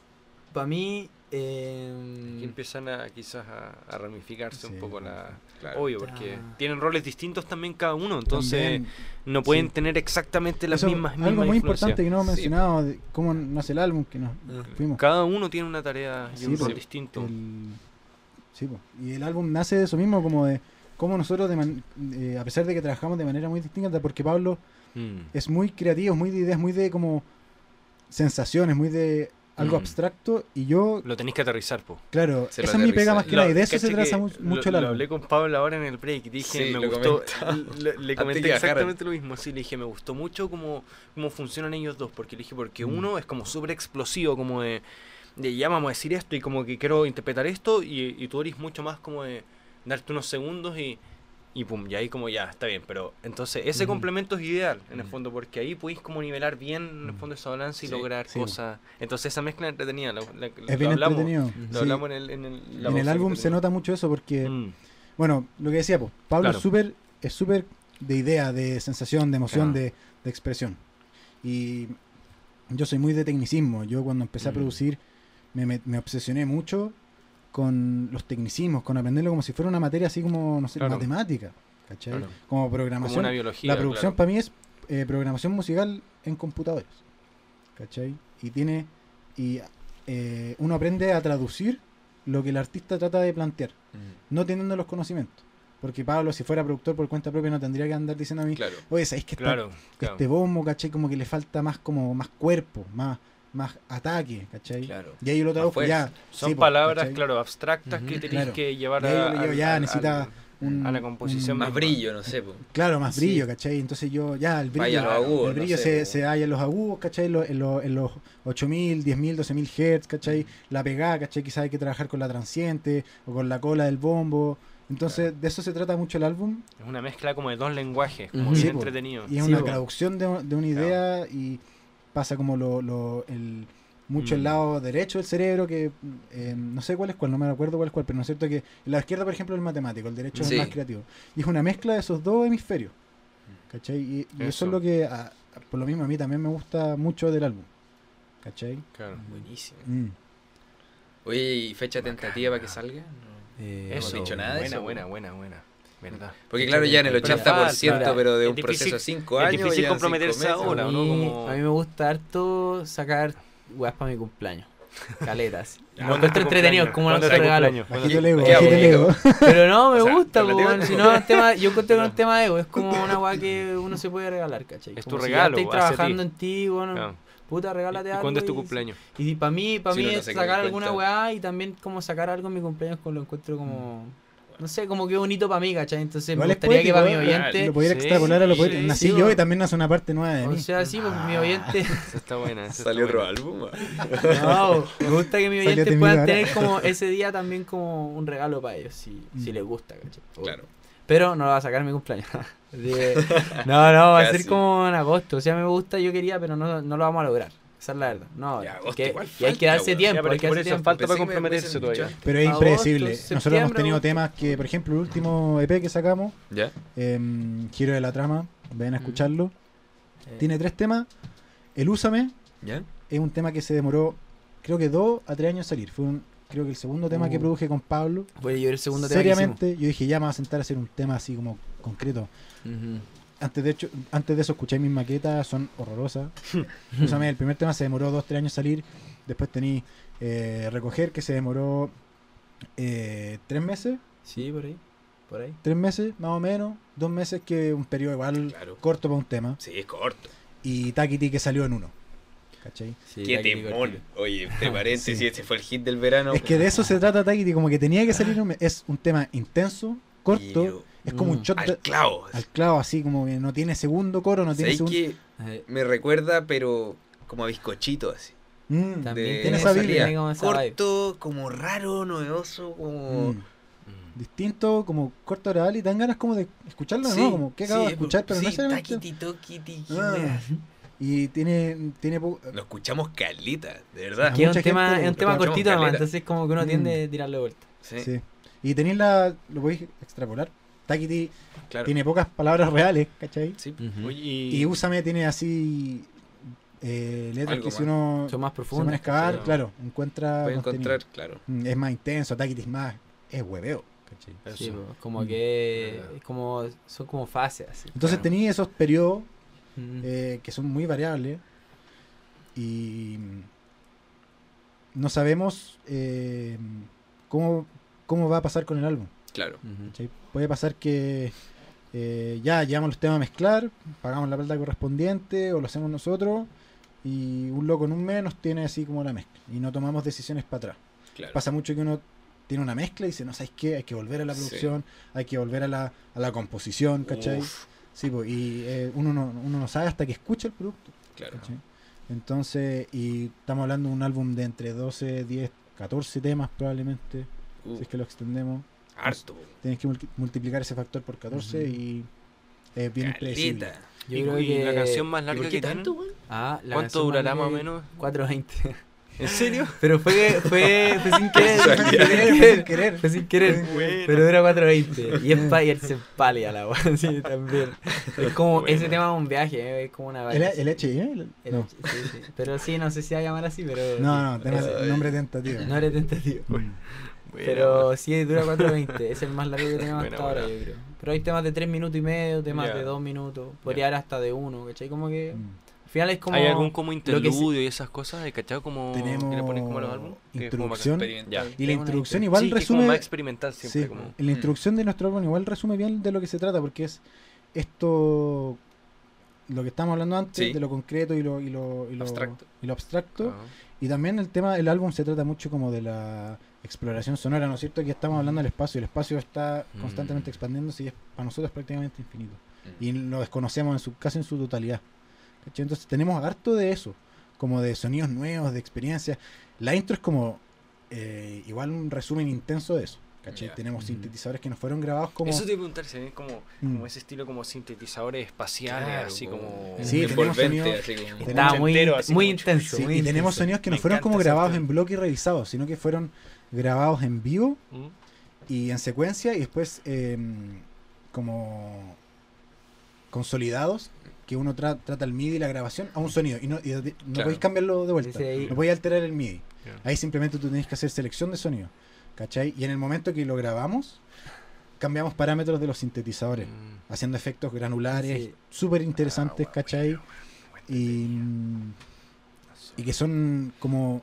para mí... Aquí Eh, empiezan a quizás a, a ramificarse un Sí, poco pues, la... Claro. Obvio, porque Ah. tienen roles distintos también cada uno, entonces también, no pueden sí. tener exactamente las eso, mismas, Algo mismas muy influencias. importante que no hemos Sí. mencionado de cómo nace el álbum, que nos fuimos. Cada uno tiene una tarea y Sí, un rol pues, distinto. El- sí, po. y el álbum nace de eso mismo, como de cómo nosotros, de man- eh, a pesar de que trabajamos de manera muy distinta, porque Pablo Mm. es muy creativo, muy de ideas, muy de como sensaciones, muy de algo Mm. abstracto, y yo, Lo tenéis que aterrizar, po. Se claro, esa lo es mi pega más que nada, y de eso se trata que mu- lo- mucho el Lo hablé con Pablo ahora en el break y dije, Sí, me gustó. Le, comenté exactamente lo mismo. Sí, le dije, me gustó mucho cómo, cómo funcionan ellos dos. Porque le dije, porque Mm. uno es como súper explosivo, como de, de ya vamos a decir esto y como que quiero interpretar esto. Y, y tú eres mucho más como de darte unos segundos y, Y pum, y ahí como ya, está bien, pero entonces ese complemento es ideal en el fondo, porque ahí podéis como nivelar bien en el fondo esa balanza y Sí. lograr Sí. cosas. Entonces esa mezcla entretenida, lo, la- lo Es bien hablamos, entretenido. lo Sí. hablamos en el, en el, la En el álbum se nota mucho eso porque, Mm, bueno, lo que decía, pues, Pablo Claro. es súper es súper de idea, de sensación, de emoción, Claro. de, de expresión. Y yo soy muy de tecnicismo. Yo cuando empecé a Mm. producir me, me- me obsesioné mucho con los tecnicismos, con aprenderlo como si fuera una materia así como, no sé, Claro. matemática. ¿Cachai? Claro. Como como programación. una biología. La producción claro. para mí es eh, programación musical en computadores. ¿Cachai? Y tiene. Y eh, uno aprende a traducir lo que el artista trata de plantear, Mm, no teniendo los conocimientos. Porque Pablo, si fuera productor por cuenta propia, no tendría que andar diciendo a mí, oye, ¿sabéis que claro. este bombo, ¿cachai? Como que le falta más como más cuerpo, más, más ataque, ¿cachai? Claro. Y ahí yo lo traduzco fuerza. ya. Son sí, palabras, ¿cachai? claro, abstractas que Ujú, tenéis claro. que llevar Y ahí yo a, al- ya, al- necesita al- un- a la composición un- Más brillo, no sé. po. Claro, más Sí. brillo, ¿cachai? Entonces yo, ya, el brillo, los agudos, el brillo no sé, se, halla en los agudos, ¿cachai? En, lo- en, lo- en los 8000, 10000, 12000 Hz, ¿cachai? La pegada, ¿cachai? Quizás hay que trabajar con la transiente o con la cola del bombo. Entonces, de eso se trata mucho el álbum. Es una mezcla como de dos lenguajes, como Ujú. bien Sí, entretenido. Y es Sí, una po. traducción de, de una idea y pasa como lo, lo- el, mucho el Mm. lado derecho del cerebro, que eh, no sé cuál es cuál, no me acuerdo cuál es cuál, pero no es cierto que el lado izquierdo, por ejemplo, es el matemático, el derecho es el más creativo. Y es una mezcla de esos dos hemisferios. ¿Cachai? Y, y eso. Eso. es lo que, a- por lo mismo, a mí también me gusta mucho del álbum. ¿Cachai? Claro. Buenísimo. Mm. Oye, ¿y fecha tentativa para que salga? No. Eh, Eso, dicho nada de buena, eso, buena, po. buena, buena. ¿Verdad? Porque claro, ya en el tentativa. 80%, Falta. pero de Es un difícil- proceso de 5 es años. difícil ya en cinco comprometerse ahora, a, ¿no? mí, Como- a mí me gusta harto sacar weas para mi cumpleaños. Caletas. Ya, Lo ¿Cuándo es encuentro entretenido, es como un ¿Cuándo es tu regalo. cumpleaños? ¿Cuándo es Bajito tu- el ego, ¿Qué bajito el hago? ego. Pero no, me O sea, gusta, si no, es tema, yo encuentro que es un tema de ego, es como una weá que uno se puede regalar, ¿cachai? Es tu regalo, hacia trabajando en ti, bueno, puta, regálate ¿Y algo. cuándo es tu y- cumpleaños? Y para mí, para Si mí no es sacar alguna cuenta. weá y también como sacar algo en mi cumpleaños, como lo encuentro como, no sé, como que bonito para mí, ¿cachai? Entonces me gustaría que para mi oyente, Lo pudiera Sí, extrapolar a lo sí, poético. sí, Nací sí, yo bueno. y también nace una parte nueva de o mí. sea, sí, pues mi oyente... Está buena. esa está Salió otro buena. álbum. No, me gusta que Salió oyentes Temi puedan ahora. tener como ese día también como un regalo para ellos, si, si Mm. les gusta, ¿cachai? Claro. Pero no lo va a sacar en mi cumpleaños. De- No, no, va a ser como en agosto. O sea, me gusta, yo quería, pero no, no lo vamos a lograr. Esa es la verdad. No, Ya, agosto que- igual y hay que darse tiempo. Ya, hay que darse eso tiempo. falta para me comprometerse todavía. Pero es Agosto, impredecible. Nosotros hemos tenido temas que, por ejemplo, el último EP que sacamos, ¿Ya? em, Giro de la Trama, vayan a Mm. escucharlo. Eh, Tiene tres temas. El Úsame ¿Ya? es un tema que se demoró, creo que dos a tres años en salir. Fue un, creo que el segundo tema que Uh. produje con Pablo. Voy a el segundo tema que Seriamente, yo dije, ya me voy a sentar a hacer un tema así como concreto. Antes de hecho, antes de eso escuché mis maquetas, son horrorosas. El primer tema se demoró dos, tres años en salir. Después tení eh, Recoger, que se demoró eh, tres meses. Sí, por ahí. Por ahí. Tres meses, más o menos. Dos meses, que un periodo igual Claro. corto para un tema. Sí, es corto. Y Takiti, que salió en uno. ¿Cachai? Sí, Qué temón. Oye, entre paréntesis, Sí. ese fue el hit del verano. es que de eso se trata Takiti, como que tenía que salir un... Es un tema intenso, corto. Es como un Mm. shot de- Al clavo. al clavo, así como que no tiene segundo coro, no tiene ¿Sabes segundo... que Eh, me recuerda, pero como a bizcochito así? Mm, También tiene esa vibe. Corto, como raro, novedoso, como... mm. Distinto, como corto agradable y dan ganas como de escucharlo, Sí, ¿no? Como que acabo de escuchar, pero no sí, necesariamente... taquiti, toquiti, Ah. wea. Y tiene, tiene po- Lo escuchamos calita, de verdad. Que es un tema, gente es un tema cortito además, caleta. entonces como que uno Mm. tiende a tirarle vuelta. Sí, Sí. Y tenéis la. Lo podéis extrapolar. Takiti claro. tiene pocas palabras reales, ¿cachai? Sí. Oye, Y Úsame tiene así. eh, letras Algo que si más. uno Son más se pone a excavar, sí. claro, encuentra. Puede contenido. encontrar, claro. Mm, Es más intenso, Takiti es más. Es hueveo, ¿cachai? Sí, como Mm. que como son como fases así. Entonces Claro. tenéis esos periodos Mm. eh, que son muy variables y no sabemos eh, cómo, cómo va a pasar con el álbum. Claro. ¿cachai? Puede pasar que eh, ya llevamos los temas a mezclar, pagamos la plata correspondiente o lo hacemos nosotros y un loco en un mes nos tiene así como la mezcla y no tomamos decisiones para atrás. claro. Pasa mucho que uno tiene una mezcla y dice, no sabes qué, hay que volver a la Sí. producción, hay que volver a la, a la composición, ¿cachai? Uf, Sí, pues, y eh, uno, no, uno no sabe hasta que escucha el producto. claro. ¿cachai? Entonces, y estamos hablando de un álbum de entre 12, 10, 14 temas probablemente, Uh, si es que lo extendemos. Harto. Tienes que multi- multiplicar ese factor por 14 Ujú. y es bien predecible. Yo ¿Y, creo y que... la canción más ¿Y larga que tanto, weón? Ah, la ¿Cuánto durará más o menos? 4.20. ¿En serio? Pero fue, fue, fue sin querer. Fue sin querer. Fue sin querer. Buena. Pero dura 4.20. Y es en pálida la weá. Sí, también. Es como, ese tema es un viaje, eh, es como una ¿El, vaina. el HI? el- El- No, sí, sí. Pero sí, no sé si va a llamar así, pero. no, no, tema- Ay. nombre tentativo. No eres tentativo. Pero sí, dura 4.20. Es el más largo que tenemos Buena, hasta ahora, yo creo. Pero hay temas de 3 minutos y medio, temas de 2 minutos. Podría haber hasta de 1, ¿cachai? Como que. Mm. Al final es como. ¿Hay algún como interludio y esas cosas? ¿Hay cachado como Tenemos que le ponen como los álbumes? Introducción. Ya. Y la introducción igual sí, es como resume. más experimental siempre. sí, como... y la introducción de nuestro álbum igual resume bien de lo que se trata, porque es esto. Lo que estábamos hablando antes, Sí. de lo concreto y lo, y lo, y lo Abstracto. Y lo abstracto. Y también el tema del álbum se trata mucho como de la exploración sonora, ¿no es cierto? Aquí estamos hablando del espacio, el espacio está Mm. constantemente expandiéndose y es para nosotros prácticamente infinito. Mm. Y lo desconocemos en su, casi en su totalidad. ¿cachai? Entonces tenemos harto de eso, como de sonidos nuevos, de experiencias. La intro es como eh, igual un resumen intenso de eso. Ya. Tenemos Mm. sintetizadores que nos fueron grabados como... Eso te iba a preguntar, ¿sí? como, Mm. como ese estilo como sintetizadores espaciales, Claro, así como... Sí, tenemos envolvente, sonido- así como- muy, entero, así muy intenso. Sí, muy y tenemos intenso. sonidos que no fueron como grabados en bloque y revisados, sino que fueron grabados en vivo ¿Mm? y en secuencia y después eh, como consolidados que uno tra- trata el MIDI y la grabación a un sonido y no, y no Claro. podéis cambiarlo de vuelta, no podéis alterar el MIDI. Ahí simplemente tú tenés que hacer selección de sonido, ¿cachai? Y en el momento que lo grabamos, cambiamos parámetros de los sintetizadores, Mm. haciendo efectos granulares, Sí. súper interesantes, Ah, ¿cachai? Y, y que son como...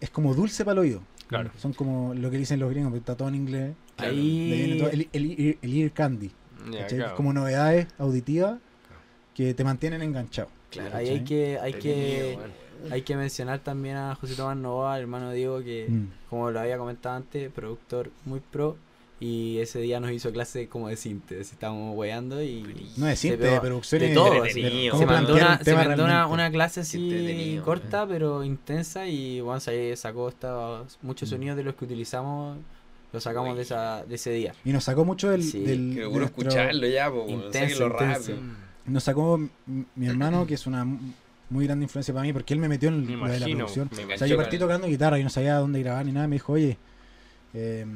Es como dulce para el oído. Claro. Son como lo que dicen los gringos, pero está todo en inglés. Claro. Ahí viene todo el, el, ear- el ear candy. Como novedades auditivas que te mantienen enganchado. Claro. Ahí hay que, hay que, bueno. hay que mencionar también a José Tomás Novoa, hermano Diego, que Mm. como lo había comentado antes, productor muy pro. Y ese día nos hizo clase como de síntesis. Estábamos weando y. No se simple, de producción de y todo, de- así. de Se se mandó, una, se mandó una, clase así corta, pero intensa. Y bueno, ahí sacó esta, muchos Mm. sonidos de los que utilizamos. Lo sacamos de, esa, de ese día. Y nos sacó mucho del... Sí, del- Que de escucharlo ya, po. Intenso, intenso. rápido. Mm. Nos sacó mi hermano, que es una muy grande influencia para mí, porque él me metió en Me lo de la producción. O sea, yo partí tocando guitarra y no sabía dónde grabar ni nada. Me dijo, oye, eh,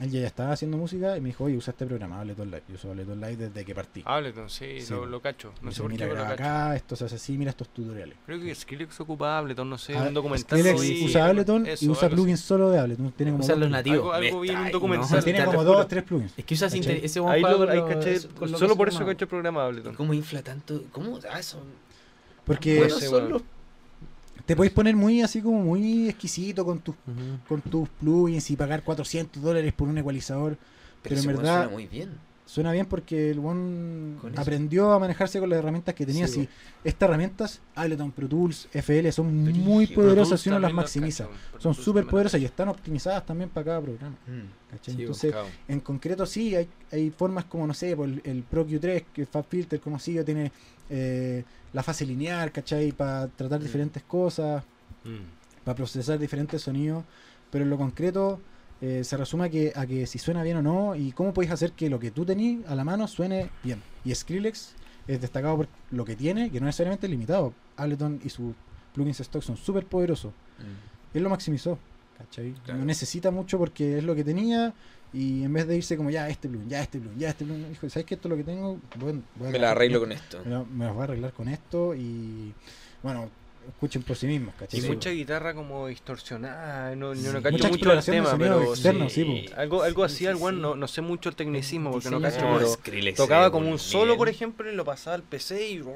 él ya estaba haciendo música y me dijo, oye, usa este programa, Ableton Live. Yo uso Ableton Live desde que partí. Ableton, sí, Sí, lo, lo cacho. Me No dice, sé por qué, mira, lo graba cacho. acá, esto se hace así, mira estos tutoriales. Creo que Skrillex ocupa Ableton, no sé, Ah, un documental. Skrillex usa Ableton eso, y usa algo plugins solo de Ableton. Tiene como dos los nativos. Algo, algo Me vi en un documental. no, Tiene como dos, tres plugins. Es que usa sinte- ese Ahí lo, ahí caché, solo por eso caché el programa Ableton. ¿Cómo infla tanto? ¿Cómo? Ah, son Porque son los te podéis poner muy así como muy exquisito con tus con tus plugins y pagar 400 dólares por un ecualizador. Pero en verdad- suena muy bien. Suena bien porque el eso. aprendió a manejarse con las herramientas que tenía. Sí, Si estas herramientas, Ableton, Pro Tools, FL, son muy Pro poderosas si uno las maximiza. Son súper poderosas y están optimizadas también para cada programa. Sí, Entonces, en concreto sí, hay, hay formas como, no sé, por el, el Pro Q3, que es Fab Filter conocido, tiene eh, la fase lineal, ¿cachai? Para tratar Mm. diferentes cosas, Mm. para procesar diferentes sonidos, pero en lo concreto eh, se resume a que, a que si suena bien o no y cómo podéis hacer que lo que tú tenís a la mano suene bien. Y Skrillex es destacado por lo que tiene, que no necesariamente es limitado. Ableton y sus plugins stock son súper poderosos. Él lo maximizó, ¿cachai? Claro. No necesita mucho porque es lo que tenía y en vez de irse como ya este plugin, ya este plugin, ya este plugin, dijo, ¿sabes qué? Esto es lo que tengo, voy, voy a Me la arreglo con esto. me, lo- me los voy a arreglar con esto y bueno, escuchen por sí mismos, ¿cachai? Y Sí, mucha guitarra como distorsionada, no, yo no Sí. cacho mucho el tema, pero externo, sí, sí, algo, algo Sí, así, sí, algo sí. no, no sé mucho el tecnicismo porque no cacho, sonoro. pero Skrillex tocaba como un solo, bien. por ejemplo, y lo pasaba al PC y o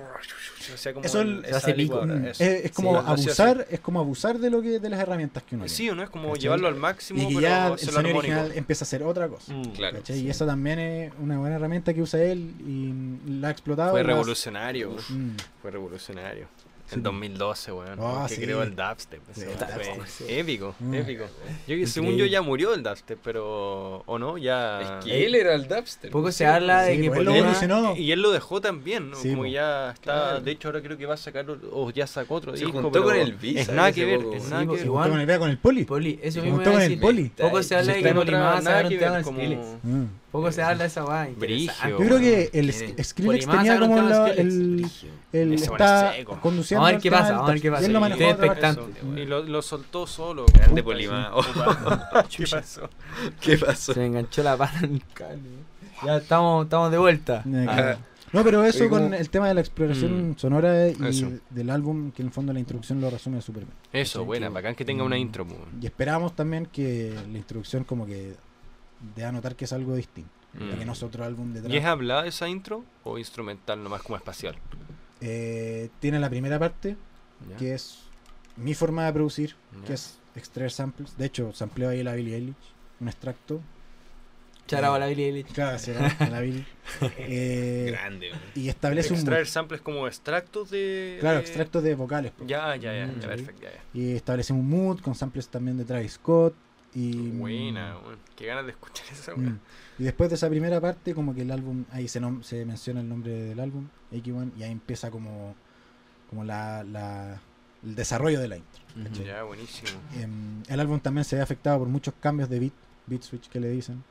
sea, como Eso el- el- esa hace pico. licuadora, eso. es, es como Sí, abusar, es como abusar de lo que de las herramientas que uno tiene. Sí o no, es como ¿Cachai? llevarlo al máximo, y que pero ya el sonido original empieza a ser otra cosa. Mm. Claro. ¿cachai? sí. Y eso también es una buena herramienta que usa él y la ha explotado. Fue revolucionario, Mm. fue revolucionario. En 2012, weón. Ah, que sí. creó el dubstep. Eso fue dubstep, sí. épico, Mm. épico. Yo, según yo ya murió el dubstep, pero... ¿O no? Ya... Es que él era el dubster. Poco sí. se habla de Sí, que pues, él. Y él lo dejó también, ¿no? Sí, como po. ya está... Claro. De hecho, ahora creo que va a sacar... o- O ya sacó otro Se disco, juntó pero con el Visa Es nada que ver, poco. es Sí, nada que pues, ver. Se igual. juntó con el, con el poli. Poli, eso mismo juntó con el poli. Poco se habla de que está en Polimá otra- se nada agarró que un tema ver, con como- Skrillex. Mm. Poco se habla de esa interesante. Yo creo que el. Skrillex tenía como el, está es Vamos a ver qué pasa, vamos a ver qué pasa. Y él lo Sí, manejó estoy otra parte. expectante. Y lo, lo soltó solo. Grande sí. ¿Qué pasó? ¿Qué pasó? Se me enganchó la pana en el cable. Ya estamos, estamos de vuelta. Ah. No, pero eso Oye, con el tema de la exploración Mm. sonora y Eso. del álbum, que en el fondo la introducción lo resume súper bien. Eso, ¿Cachai? buena, Que- bacán que tenga una Mm. intro. po. Y esperamos también que la introducción como que dé a notar que es algo distinto. Mm. Que no es otro álbum de ¿Y es hablada esa intro o instrumental nomás como espacial? Eh, tiene la primera parte, ¿Ya? que es mi forma de producir, Ya. que es extraer samples. De hecho, sampleo ahí la Billie Eilish, un extracto. Charao a la Billie Eilish. Claro, sí, ¿no? la Billie. Eh, Grande. man. y establece un... Extraer samples como extractos de... Claro, extractos de vocales. Ya, ya, ya, Mm, ya, perfecto, ya, ya. Y establece un mood con samples también de Travis Scott. Y, Buena, weón. Qué ganas de escuchar esa Mm. Y después de esa primera parte, como que el álbum, ahí se, nom- se menciona el nombre del álbum, AQ1, y ahí empieza como, como la, la- el desarrollo de la intro. Ya, buenísimo. Em, el álbum también se ve afectado por muchos cambios de beat, beat switch que le dicen.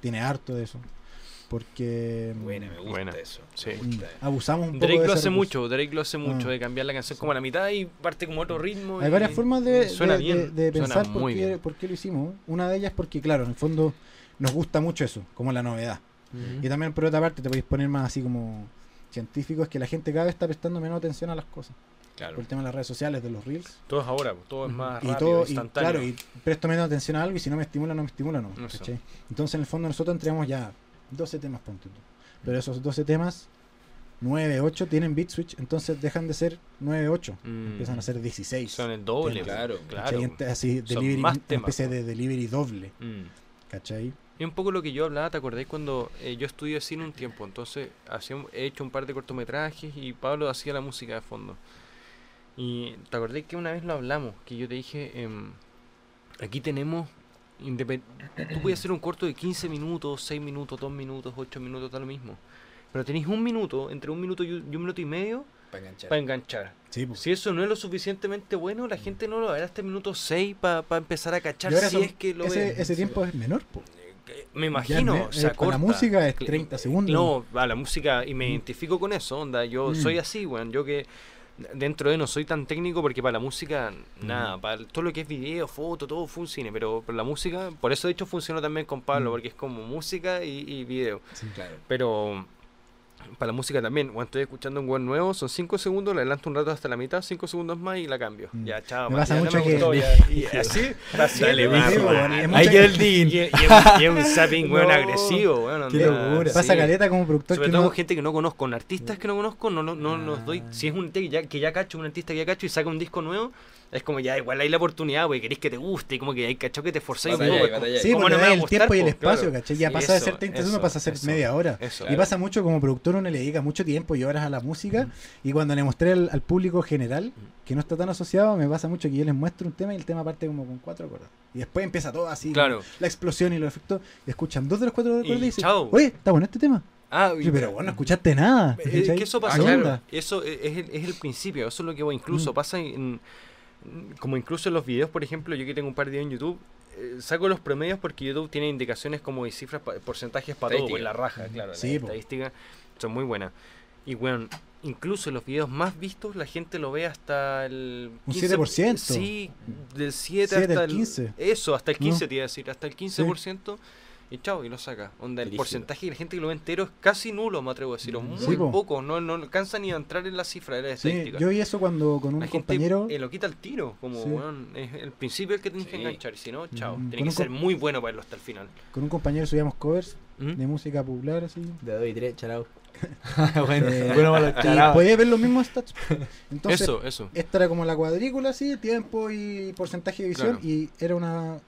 Tiene harto de eso. Porque Buena, me gusta Buena. eso. Sí. Me mm, gusta. abusamos un poco Drake de lo hace recurso. mucho, Drake lo hace mucho, Ah. de cambiar la canción como a la mitad y parte como otro ritmo. Hay y- varias formas de, Suena de- bien, de- de suena pensar por muy qué, bien. por qué lo hicimos. Una de ellas porque, claro, en el fondo nos gusta mucho eso, como la novedad. Y también por otra parte te podéis poner más así como científico, es que la gente cada vez está prestando menos atención a las cosas. Claro. Por el tema de las redes sociales, de los reels. Todo es ahora, todo es más y rápido, todo, y, instantáneo. claro, y presto menos atención a algo y si no me estimula, no me estimula, no. Entonces en el fondo nosotros entregamos ya 12 temas, ponte tú. Pero esos 12 temas, 9, 8 tienen beat switch, entonces dejan de ser 9, 8. Mm. Empiezan a ser 16. Son el doble, temas. Claro, claro. ¿cachai? Ent- Así, Son delivery, más una temas, especie de delivery doble, Mm. ¿cachai? Y un poco lo que yo hablaba, ¿te acordáis cuando eh, yo estudié cine un tiempo? Entonces hacía he hecho un par de cortometrajes y Pablo hacía la música de fondo. Y te acordáis que una vez lo hablamos, que yo te dije, em, aquí tenemos, independ- tú puedes hacer un corto de 15 minutos, 6 minutos, 2 minutos, 8 minutos, da lo mismo. Pero tenéis un minuto, entre un minuto y un, minuto y medio, Para enganchar. para enganchar. Sí, pues. Si eso no es lo suficientemente bueno, la gente no lo verá hasta el minuto 6 para empezar a cachar si son- es que lo ese, ve. ese tiempo es menor, po. Eh, Me imagino, me- o eh, sea, la música es Cl- 30 segundos. No, a la música, y me Mm. identifico con eso, onda. Yo Mm. soy así, weón. Yo que dentro de no soy tan técnico porque para la música, nada. Para todo lo que es video, foto, todo fue un cine. Pero para la música, por eso de hecho funcionó también con Pablo, porque es como música y, y video. Claro. Pero para la música también, cuando estoy escuchando un buen nuevo, son 5 segundos, la adelanto un rato hasta la mitad, 5 segundos más y la cambio. Mm. Ya, chao. Me man, pasa ya mucho que- gustó, ya. Y así. Dale, Ahí el din. y, es un- zapping, weón, No, agresivo, weón. qué locura. Pasa caleta como productor Sobre que todo no... con gente que no conozco, con artistas que no conozco, no, no, no los doy. Si es un que ya, que ya cacho, un artista que ya cacho y saca un disco nuevo, es como ya, igual hay la oportunidad, porque queréis que te guste, y como que hay cacho que te forcéis un poco. batalla. Sí, ¿cómo porque no me da el gustar, tiempo y el espacio, Claro. ¿cachai? Ya Sí, pasa de ser 30 eso, segundos, pasa a ser eso, media hora. Eso. Y pasa mucho como productor, uno le dedica mucho tiempo y horas a la música. Y cuando le mostré al, al público general, que no está tan asociado, me pasa mucho que yo les muestro un tema y el tema parte como con cuatro acordes. Y después empieza todo así, Claro. la explosión y los efectos. Y escuchan dos de los cuatro acordes y, Y dicen, chao. oye, está bueno este tema. Ah, Y, pero bueno, no escuchaste nada. Es ¿cachai? que eso Ah, pasa, ¿Qué claro. Eso es es el, es el principio, eso es lo que voy. Incluso Mm. pasa en. Como incluso en los videos, por ejemplo, yo que tengo un par de videos en YouTube, eh, saco los promedios porque YouTube tiene indicaciones como y cifras, pa- porcentajes para todo, Estadística. pues la raja, claro. Sí, las po. estadísticas son muy buenas. Y bueno, incluso en los videos más vistos, la gente lo ve hasta el. Un 15 7%. Sí, del 7 7 hasta al el 15. Eso, hasta el ¿No? 15, te iba a decir, hasta el 15%. Y chao, y lo saca. Onda, el porcentaje de la gente que lo ve entero es casi nulo, me atrevo a decir. o Mm. Muy Sí, po. poco, no, no alcanza ni a entrar en la cifra de la Sí, estadística. yo vi eso cuando con un la gente compañero. eh, lo quita al tiro, como Sí. weón, es el principio el que tenés que Sí. enganchar, y si no, chao. Mm, Tiene con que ser muy bueno para irlo hasta el final. Con un compañero subíamos covers ¿Mm? de música popular así. De doy tres, charao. bueno, Eh, bueno, malo, y charao. podía ver los mismos stats. Entonces, eso, eso. esta era como la cuadrícula así, tiempo y porcentaje de visión. Claro. Y era una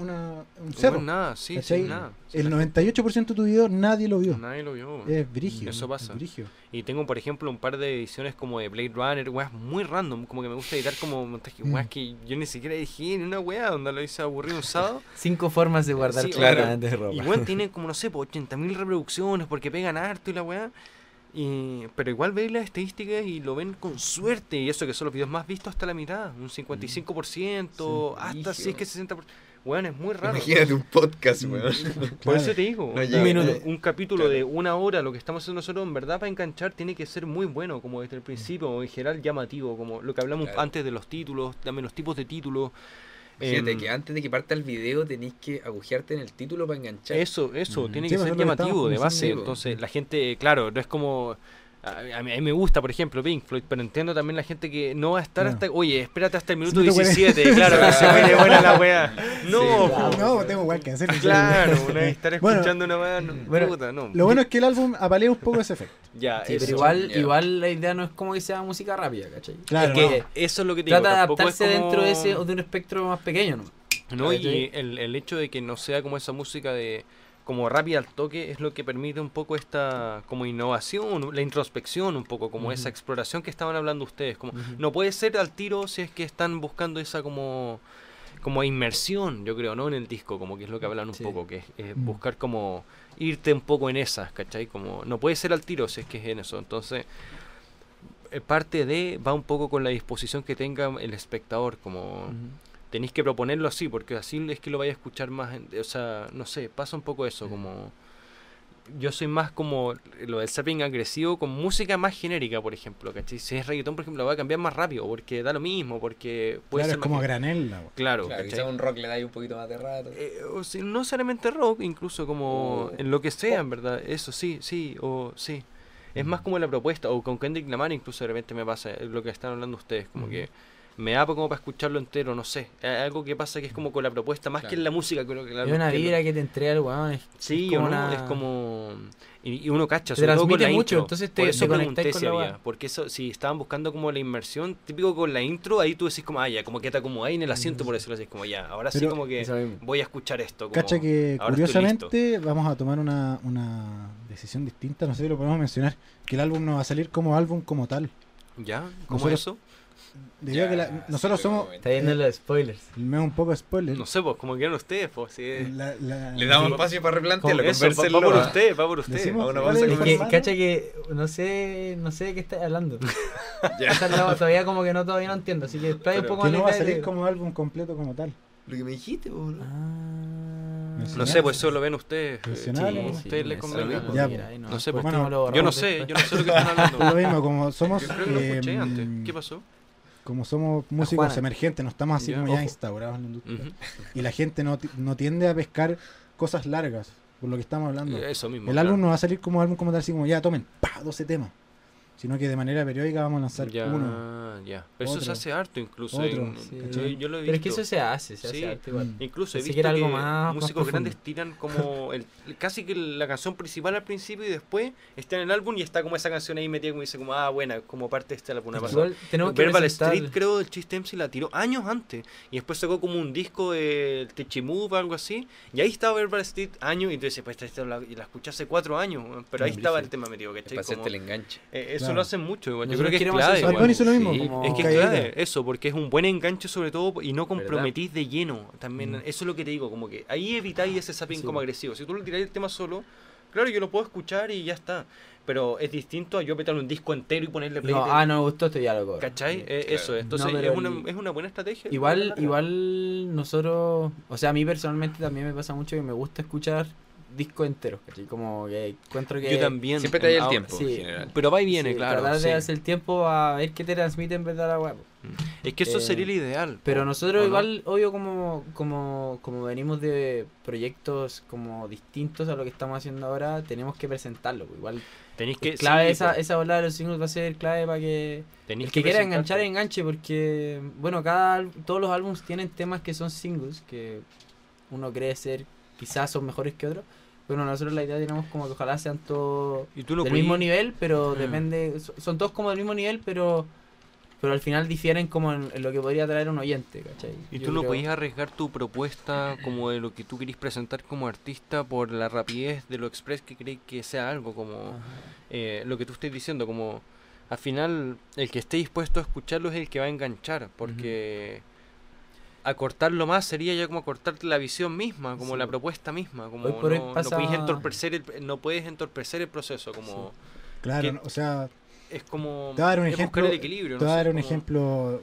una, un No cerro. es nada, sí, sí, nada. Sí, El la 98% de tu video nadie lo vio. Nadie lo vio. Es brígido. Eso pasa. es brígido. Y tengo, por ejemplo, un par de ediciones como de Blade Runner, weas muy random, como que me gusta editar como montaje, Mm. weas que yo ni siquiera dije ni una wea, donde lo hice aburrido un sábado. Cinco formas de guardar Sí, claro. de ropa. Y weón tiene como, no sé, po, 80.000 reproducciones porque pegan harto y la weá. Y, pero igual veis las estadísticas y lo ven con suerte. Y eso que son los videos más vistos hasta la mitad. Un 55%, hasta si es que 60%. Weón, es muy raro. Imagínate un podcast, weón. Por Claro. eso te digo, No un, minuto, capítulo Claro. de una hora, lo que estamos haciendo nosotros, en verdad, para enganchar, tiene que ser muy bueno, como desde el principio, o en general llamativo, como lo que hablamos Claro. antes de los títulos, también los tipos de títulos. Fíjate Em, que antes de que parta el video tenéis que agujearte en el título para enganchar. Eso, eso, Mm. tiene Sí, que pues, ser es lo que llamativo de base. Entonces, la gente, claro, no es como. A, a mí, a mí me gusta, por ejemplo, Pink Floyd, pero entiendo también la gente que no va a estar Claro. hasta. Oye, espérate hasta el minuto Minuto 17, claro, que se pone buena la wea. No, Sí. No, tengo igual que hacer. claro, una vez estar Bueno, escuchando una wea, no, bueno, puta, no. Lo bueno es que el álbum apalea un poco ese efecto. Ya, Sí, eso. pero igual, ya. igual la idea no es como que sea música rápida, ¿cachai? Claro, es que No, eso es lo que te digo. trata de adaptarse como- dentro de ese o de un espectro más pequeño, ¿no? No, y el, el hecho de que no sea como esa música de como rápida al toque es lo que permite un poco esta como innovación, la introspección un poco, como esa exploración que estaban hablando ustedes, como no puede ser al tiro si es que están buscando esa como como inmersión, yo creo, ¿no? En el disco, como que es lo que hablan un Sí. poco, que es eh, Mm. buscar como irte un poco en esas, ¿cachai? Como no puede ser al tiro si es que es en eso, entonces eh, parte de va un poco con la disposición que tenga el espectador, como. Tenéis que proponerlo así, porque así es que lo vais a escuchar más. o sea, no sé, pasa un poco eso, como. Yo soy más como lo del zapping agresivo con música más genérica, por ejemplo, ¿cachai? Si es reggaetón, por ejemplo, lo voy a cambiar más rápido, porque da lo mismo, porque puede Claro, ser es como granel. Claro, Claro, ¿cachai? quizá un rock le dais un poquito más de rato. Eh, o si- no necesariamente rock, incluso como O en lo que sea, en verdad. Eso sí, sí, o sí. Es más como la propuesta, o con Kendrick Lamar incluso de repente me pasa lo que están hablando ustedes, como que me da como para escucharlo entero, no sé. Algo que pasa que es como con la propuesta, más que en la música, creo que la Es una que lo- vibra que te entrega el weón. es- Sí, es como no, una- es como... Y, y uno cacha, Te sobre todo con transmite la mucho, intro. entonces te- Por eso te pregunté si la había, porque eso, si estaban buscando como la inmersión, típico con la intro, ahí tú decís como, ah, ya, como que te acomodáis en el asiento, por decirlo así, como ya, ahora sí como que voy a escuchar esto. Como, Cacha que curiosamente vamos a tomar una, una decisión distinta, no sé si lo podemos mencionar, que el álbum no va a salir como álbum como tal. ¿Ya? ¿Cómo Nosotros- eso? Debido a que la- Ya, nosotros sí, somos, Está viendo los spoilers. me da un poco de spoiler. No sé, pues, como quieran ustedes, pues, sí. La- la- Le damos Sí. espacio para replantearlo, va, va por usted, va por usted. Decimos- Va una ¿cuál bolsa es que, cacha que no sé, no sé de qué estás hablando. Ya. La- todavía como que no todavía no entiendo, así que explaya un poco que no la va a idea de- salir como álbum completo como tal. Lo que me dijiste, boludo. Ah. No sé, pues eso lo ven ustedes. eh, a ustedes les Ya, pues. ahí No sé, pues, lo Yo no sé, yo no sé lo que están hablando. Lo mismo, como somos, Yo creo que lo escuché eh, antes. ¿Qué pasó? Como somos músicos emergentes, no estamos así Ya, como ya ojo. instaurados en la industria. Y la gente no, ti- no tiende a pescar cosas largas, por lo que estamos hablando. Eso mismo. El claro. álbum no va a salir como álbum como tal, así como ya tomen, pa, 12 temas. Sino que de manera periódica vamos a lanzar Ya, uno. ya. Pero eso se Otro. hace harto incluso. Otro, en- sí. yo, yo lo he visto. Pero es que eso se hace, se Sí. hace arte igual. Mm. Incluso he visto que algo que más- más músicos profundo. grandes tiran como el, casi que la canción principal al principio y después está en el álbum y está como esa canción ahí metida como dice como ah buena como parte de este álbum. Igual tenemos que Verbal presentar- Street creo el Chiste MC la tiró años antes y después sacó como un disco de Techimove o algo así y ahí estaba Verbal Street años y dices pues esta, la, la escuché hace cuatro años pero ahí estaba el tema metido ¿cachai? para Como, hacerte el enganche. eh, eso Claro. lo hacen mucho igual. yo Nosotros creo que es clave igual. Hizo lo mismo. Sí, como Es que es clave eso, porque es un buen enganche sobre todo y no ¿Verdad? comprometís de lleno. También Mm. eso es lo que te digo, como que ahí evitáis ese zapping Sí. como agresivo. Si tú le tiráis el tema solo, claro, yo lo puedo escuchar y ya está. Pero es distinto a yo meterle un disco entero y ponerle play. No, de- ah, no me gustó, esto ya lo. ¿Cachai? Sí. Eh, claro. Eso, entonces No, es, una, el- es una buena estrategia. Igual, igual nosotros, o sea, a mí personalmente también me pasa mucho que me gusta escuchar discos enteros, ¿cachai? Como que encuentro que... Yo también. Siempre te da el tiempo, sí. en general. Pero va y viene, sí, claro. Tratar sí. de hacer el tiempo a ver qué te transmite en verdad la web. Es que eso Eh, sería el ideal. Pero nosotros igual, obvio, como, como, como venimos de proyectos como distintos a lo que estamos haciendo ahora, tenemos que presentarlo. pues, Igual Tenéis que. clave sí, esa, po, esa volada de los singles va a ser clave para que el que quiera enganchar enganche porque bueno cada al- todos los álbumes tienen temas que son singles que uno cree ser quizás son mejores que otros pero nosotros la idea tenemos como que ojalá sean todos del mismo nivel pero Ah. depende so- son todos como del mismo nivel pero pero al final difieren como en, en lo que podría traer un oyente, ¿cachai? ¿Y Yo tú no creo- podías arriesgar tu propuesta como de lo que tú querís presentar como artista por la rapidez de lo express que crees que sea algo como eh, lo que tú estés diciendo, como al final el que esté dispuesto a escucharlo es el que va a enganchar, porque acortarlo más sería ya como acortar la visión misma, como Sí. la propuesta misma, como Hoy por hoy no, puedes entorpecer el, no puedes entorpecer el proceso, como Claro, que- no, o sea, es como te voy a dar un ejemplo. el equilibrio, te voy a sé, dar un como- ejemplo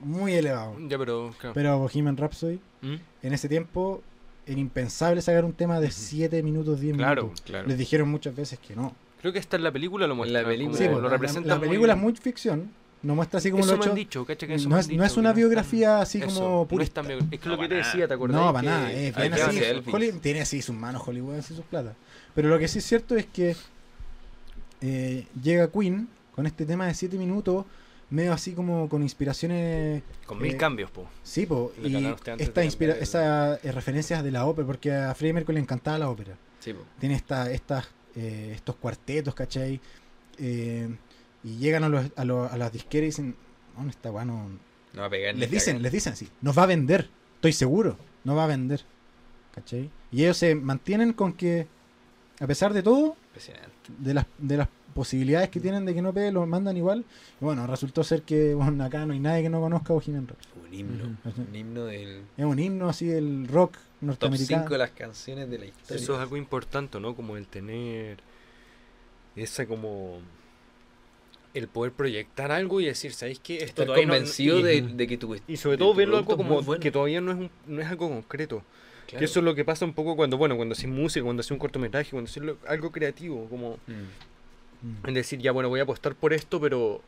muy elevado. Ya, pero claro. Pero Bohemian Rhapsody, ¿Mm? en ese tiempo, era impensable sacar un tema de Ujú. 7 minutos, 10 Claro, minutos. Claro. Les dijeron muchas veces que no. Creo que hasta en la película lo En la muestra. película. Sí, pues, lo la- representa la, muy- película es muy ficción, no muestra así como eso lo me hecho. han dicho, No es, no dicho, es una no es biografía así eso, como no es purista. tan bio- Es que lo No, que te decía, ¿te acordás? No, para nada, es bien así. Hollywood tiene así sus manos Hollywood, así sus plata. Pero lo que sí es cierto es que eh, llega Queen con este tema de 7 minutos, medio así como con inspiraciones. Con mil eh, cambios, po. Sí, po, y hablaba usted antes esta de inspira cambiar el- esas eh, referencias de la ópera, porque a Freddie Mercury le encantaba la ópera. Sí, po. Tiene esta, estas, eh, estos cuartetos, ¿cachai? Eh, y llegan a, los, a, los- a las disqueras y dicen, no, esta weá no, No va a pegar ni les dicen, les dicen así, nos va a vender, estoy seguro, no va a vender. ¿Cachai? Y ellos se mantienen con que, a pesar de todo, de las, de las posibilidades que tienen de que no pegue, lo mandan igual. Y bueno, resultó ser que bueno, acá no hay nadie que no conozca Bohemian Rhapsody. Un himno. Un himno del Es un himno así del rock top norteamericano. 5 de las canciones de la historia. Eso es algo importante, ¿no? Como el tener esa como el poder proyectar algo y decir, ¿sabéis qué? Esto Estar no- convencido y, de, de que tu y sobre todo verlo algo como bueno. que todavía no es un- no es algo concreto. Claro. Que eso es lo que pasa un poco cuando, bueno, cuando haces música, cuando haces un cortometraje, cuando haces algo creativo, como Mm. Mm. en decir, ya bueno, voy a apostar por esto, pero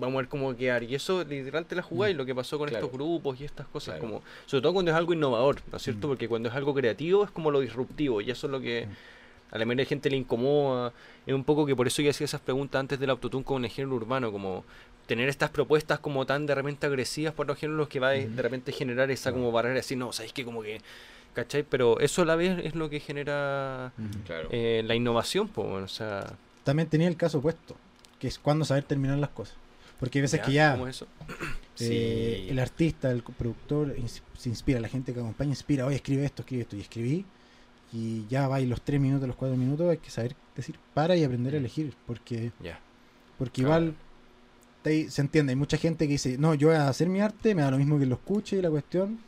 vamos a ver cómo quedar. Y eso literal te la jugáis, lo que pasó con Claro. estos grupos y estas cosas, Claro. como sobre todo cuando es algo innovador, ¿no es cierto? Mm. Porque cuando es algo creativo es como lo disruptivo, y eso es lo que Mm. A la mayoría de gente le incomoda. Es un poco que por eso yo hacía esas preguntas antes del autotune con el género urbano, como tener estas propuestas como tan de repente agresivas por los géneros que va de, de repente generar esa como barrera, así, no, sabéis que como que, ¿cachai? Pero eso a la vez es lo que genera. Claro. eh, la innovación, pues, bueno, o sea, También tenía el caso opuesto, que es cuando saber terminar las cosas. Porque hay veces que ya ¿cómo es eso? eh, Sí. el artista, el productor se inspira, la gente que acompaña inspira, oye, escribe esto, escribe esto, y escribí, y ya va y los tres minutos, los cuatro minutos, hay que saber decir para y aprender a Mm. elegir, porque, porque igual te- se entiende, hay mucha gente que dice, no, yo voy a hacer mi arte, me da lo mismo que lo escuche y la cuestión,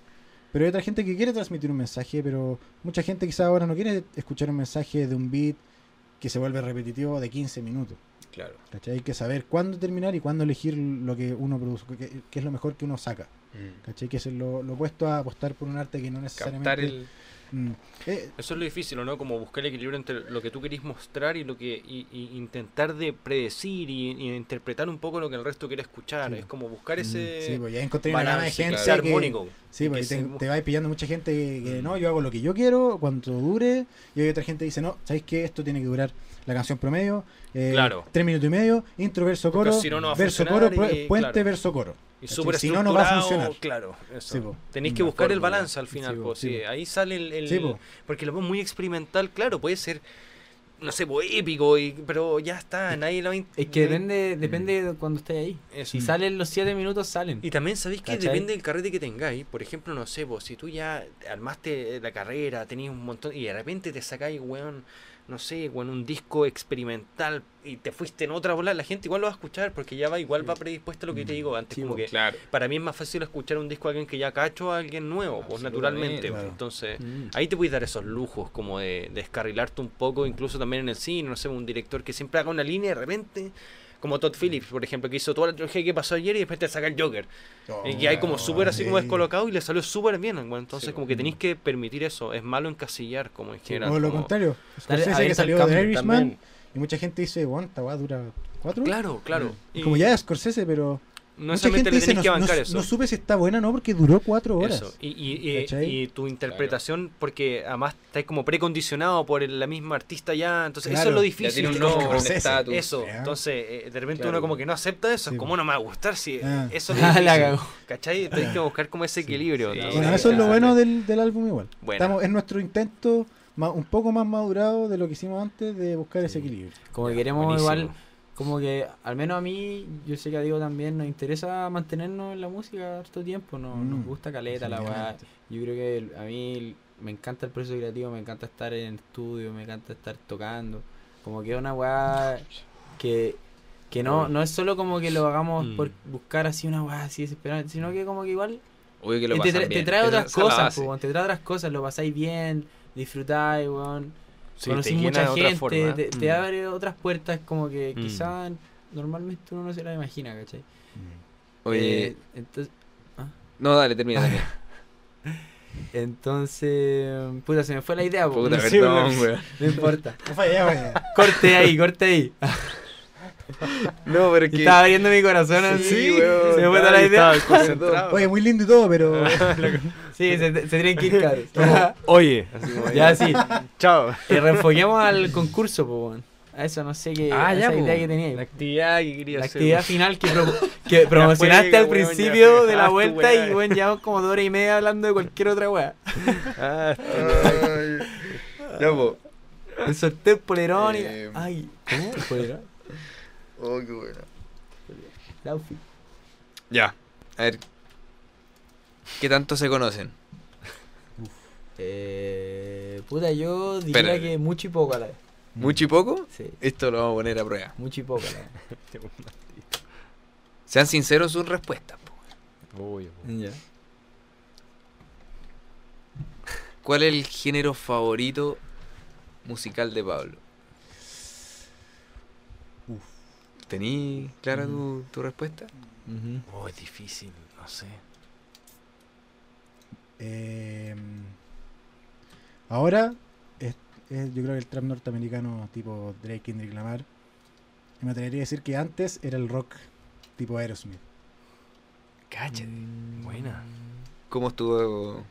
pero hay otra gente que quiere transmitir un mensaje, pero mucha gente quizá ahora no quiere escuchar un mensaje de un beat que se vuelve repetitivo de 15 minutos. Claro. ¿cachai? Hay que saber cuándo terminar y cuándo elegir lo que uno produce, que, que es lo mejor que uno saca. Mm. ¿Cachai? Que es lo, lo opuesto a apostar por un arte que no necesariamente... Captar el. Mm. Eh, Eso es lo difícil, ¿o ¿no? Como buscar el equilibrio entre lo que tú querís mostrar y lo que y, y intentar de predecir y, y interpretar un poco lo que el resto quiere escuchar. Sí. Es como buscar mm, ese sí, pues ya encontré una gama de gente que... armónico. Sí, y pues te, se- te va pillando mucha gente que, que Mm. no, yo hago lo que yo quiero, cuanto dure, y hay otra gente que dice, no, ¿sabéis qué? Esto tiene que durar la canción promedio, eh, Claro. tres minutos y medio, intro, verso, Porque coro, si no, no verso, coro, y- puente, claro. verso, coro. Y súper Si no, no va a funcionar. Claro, eso. Sí, po. Tenéis que buscar el balance al final, Sí, po, sí, po. Ahí sale el, el- Sí, po. porque lo veo muy experimental, claro, puede ser no sé, épico, y, pero ya está, nadie lo Es que depende, depende de cuando estés ahí. Eso. Si salen los 7 minutos, salen. Y también sabéis que depende del carrete que tengáis. Por ejemplo, no sé, vos, si tú ya armaste la carrera, tenías un montón, y de repente te sacáis, weón, no sé, weón, un disco experimental y te fuiste en otra bola, la gente igual lo va a escuchar porque ya va, igual va predispuesta a lo que te digo antes. Sí, como po, que Claro. para mí es más fácil escuchar un disco de alguien que ya cacho a alguien nuevo, pues naturalmente. claro. Entonces, Mm. ahí te puedes dar esos lujos como de, de descarrilarte un poco, incluso también en el cine, no sé, un director que siempre haga una línea y de repente, como Todd Phillips, por ejemplo, que hizo toda la trilogía que pasó ayer y después te saca el Joker. y que hay como súper así como descolocado y le salió súper bien. bueno, entonces, Sí, como que tenéis que permitir eso. Es malo encasillar, como en general. O lo como- contrario, Dale, Scorsese que salió de Irishman también. y mucha gente dice, bueno, esta dura cuatro horas". Claro, claro. Y Como ya es Scorsese, pero no mucha solamente gente le dice, no, que no- bancar no eso. supe si está buena o no porque duró cuatro horas. Eso. Y, y, y- ¿Cachai? y tu interpretación, porque además estás como precondicionado por el- la misma artista ya. Entonces, eso es lo difícil. un estatus. Eso, entonces eh, de repente Claro. uno como que no acepta eso, Sí, es como no me va a gustar si Ah. eso es Ah, difícil, la cagó. ¿cachai? Tienes que buscar como ese equilibrio. Sí. ¿no? Bueno, eso es lo bueno del, del álbum igual. Buena. Estamos, es nuestro intento un poco más madurado de lo que hicimos antes de buscar ese equilibrio. Como que queremos buenísimo. igual, como que, al menos a mí, yo sé que a Diego también nos interesa mantenernos en la música harto tiempo, no, nos Mm, gusta caleta la weá. Yo creo que a mí me encanta el proceso creativo, me encanta estar en el estudio, me encanta estar tocando. Como que es una weá que, que no, no es solo como que lo hagamos Mm. por buscar así una weá así desesperada, sino que como que igual Obvio que lo te, tra- te bien. trae Esa- otras esa cosas, po, te trae otras cosas, lo pasáis bien, disfrutáis, weón. Sí, llena mucha gente, forma. te, te Mm. abre otras puertas como que Mm. quizás normalmente uno no se las imagina, ¿cachai? Oye, Eh, entonces, no, dale, termina, termina. entonces, puta, se me fue la idea. Puta, perdón, no importa. No. Corte ahí, corte ahí. No, pero que... Estaba abriendo mi corazón así. Sí, weón. Se me fue toda la idea. Oye, muy lindo y todo, pero. Sí, se, se tienen que ir caros. Oye, así como ya, sí. Chao. Y reenfoquemos al concurso, pues, weón. A eso, no sé qué. Ah, ya, po. idea que tenía. La actividad que quería La hacer. actividad final que, pro- que promocionaste juega, al weón, principio de Ah, la tu vuelta weá. y bueno, llevamos como dos horas y media hablando de cualquier otra weá. Ah. Ya, po. El sorteo polerón y... Eh. Ay, ¿cómo? ¿El polerón? Oh, qué bueno. El outfit. Ya. A ver. ¿Qué tanto se conocen? Eh, puta, yo diría que mucho y poco a la vez. ¿Mucho y poco? Sí, Esto lo vamos a poner a prueba. mucho y poco a la vez. Sean sinceros sus respuestas. po. Obvio, po. Ya. ¿Cuál es el género favorito musical de Pablo? Uf. ¿Tení clara tu, tu respuesta? Ujú. Oh, es difícil, no sé. Eh, ahora, es, es- yo creo que el trap norteamericano tipo Drake Kendrick Lamar. Y me atrevería a decir que antes era el rock tipo Aerosmith. Cállate. Buena. ¿Cómo estuvo?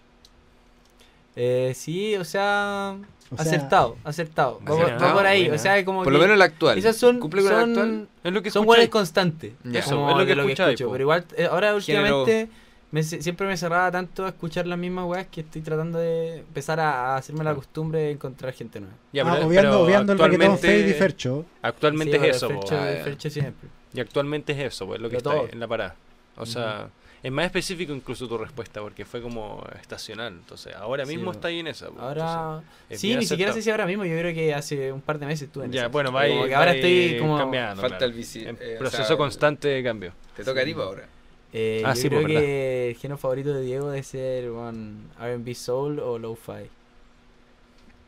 Eh, sí, o sea, O sea, acertado, acertado. Va, Buena, va por ahí, buena. o sea, como Por que lo menos el actual. esas son, ¿Cumple con el son, actual? Es lo que son buenas constantes. Ya. Eso, es lo que lo que escucho. po. Pero igual, eh, ahora últimamente me, siempre me cerraba tanto a escuchar las mismas weas que estoy tratando de empezar a, a hacerme la costumbre de encontrar gente nueva. Ya, ah, pero- obviando, pero obviando el reggaetón actualmente- Fade y Fercho. Actualmente Sí, es eso, pero. Fercho- Ah. Fercho siempre. Y actualmente es eso, pues, lo que De está todo. en la parada. O sea, es más específico incluso tu respuesta, porque fue como estacional. Entonces, ahora mismo está ahí en esa. po. Ahora, es sí, ni siquiera sé si ahora mismo, yo creo que hace un par de meses estuve en Ya, esa. bueno, va Como ahí- que ahora va estoy como... cambiando. Falta claro. el En eh, o proceso sea, constante de cambio. Te toca a ti ahora. Eh, Ah, yo sí, creo pues, que el género favorito de Diego debe ser un R&B soul o lo-fi.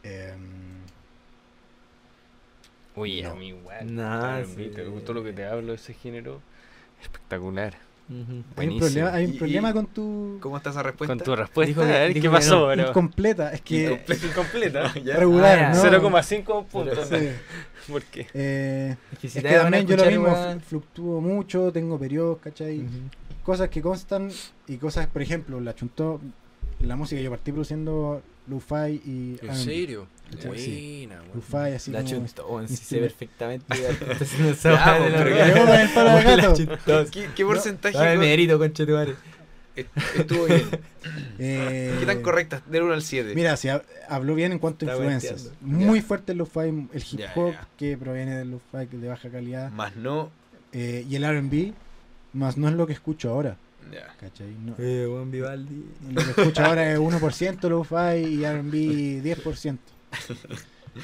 Eh, Uy, No. a mí igual. Nah, sí. ¿Te gustó lo que te hablo de ese género? Espectacular. Hay, un problema, hay un problema y- con tu. ¿Cómo está esa respuesta? Con tu respuesta, Dijo a ver dijo qué pasó, pero... Incompleta, es que. Incompleta. Ya. regular, Ah. ¿no? 0,5 puntos. Sí. ¿Por qué? Eh, Es que si es que también yo lo mismo, fluctúo mucho, tengo periodos, ¿cachai? Ujú. Cosas que constan y cosas, por ejemplo, la chuntó, la música yo partí produciendo lo-fi y ¿En serio? Sí. Buena. Lo-fi así La como... chuntó, weón, sí sé perfectamente. ¿Qué, qué porcentaje Dame mérito, concha tu madre. est- estuvo bien? Eh, ¿Qué tan correcta? Del 1 al 7. Mira, si hab- habló bien en cuanto a influencias. Muy Ya. fuerte el lo-fi, el hip hop ya. que proviene del lo-fi que de baja calidad Más no. eh, y el R&B, más no es lo que escucho ahora, Ya. ¿cachai? No, Eh, Juan Vivaldi. lo que escucho ahora es 1% lo-fi y R&B 10%.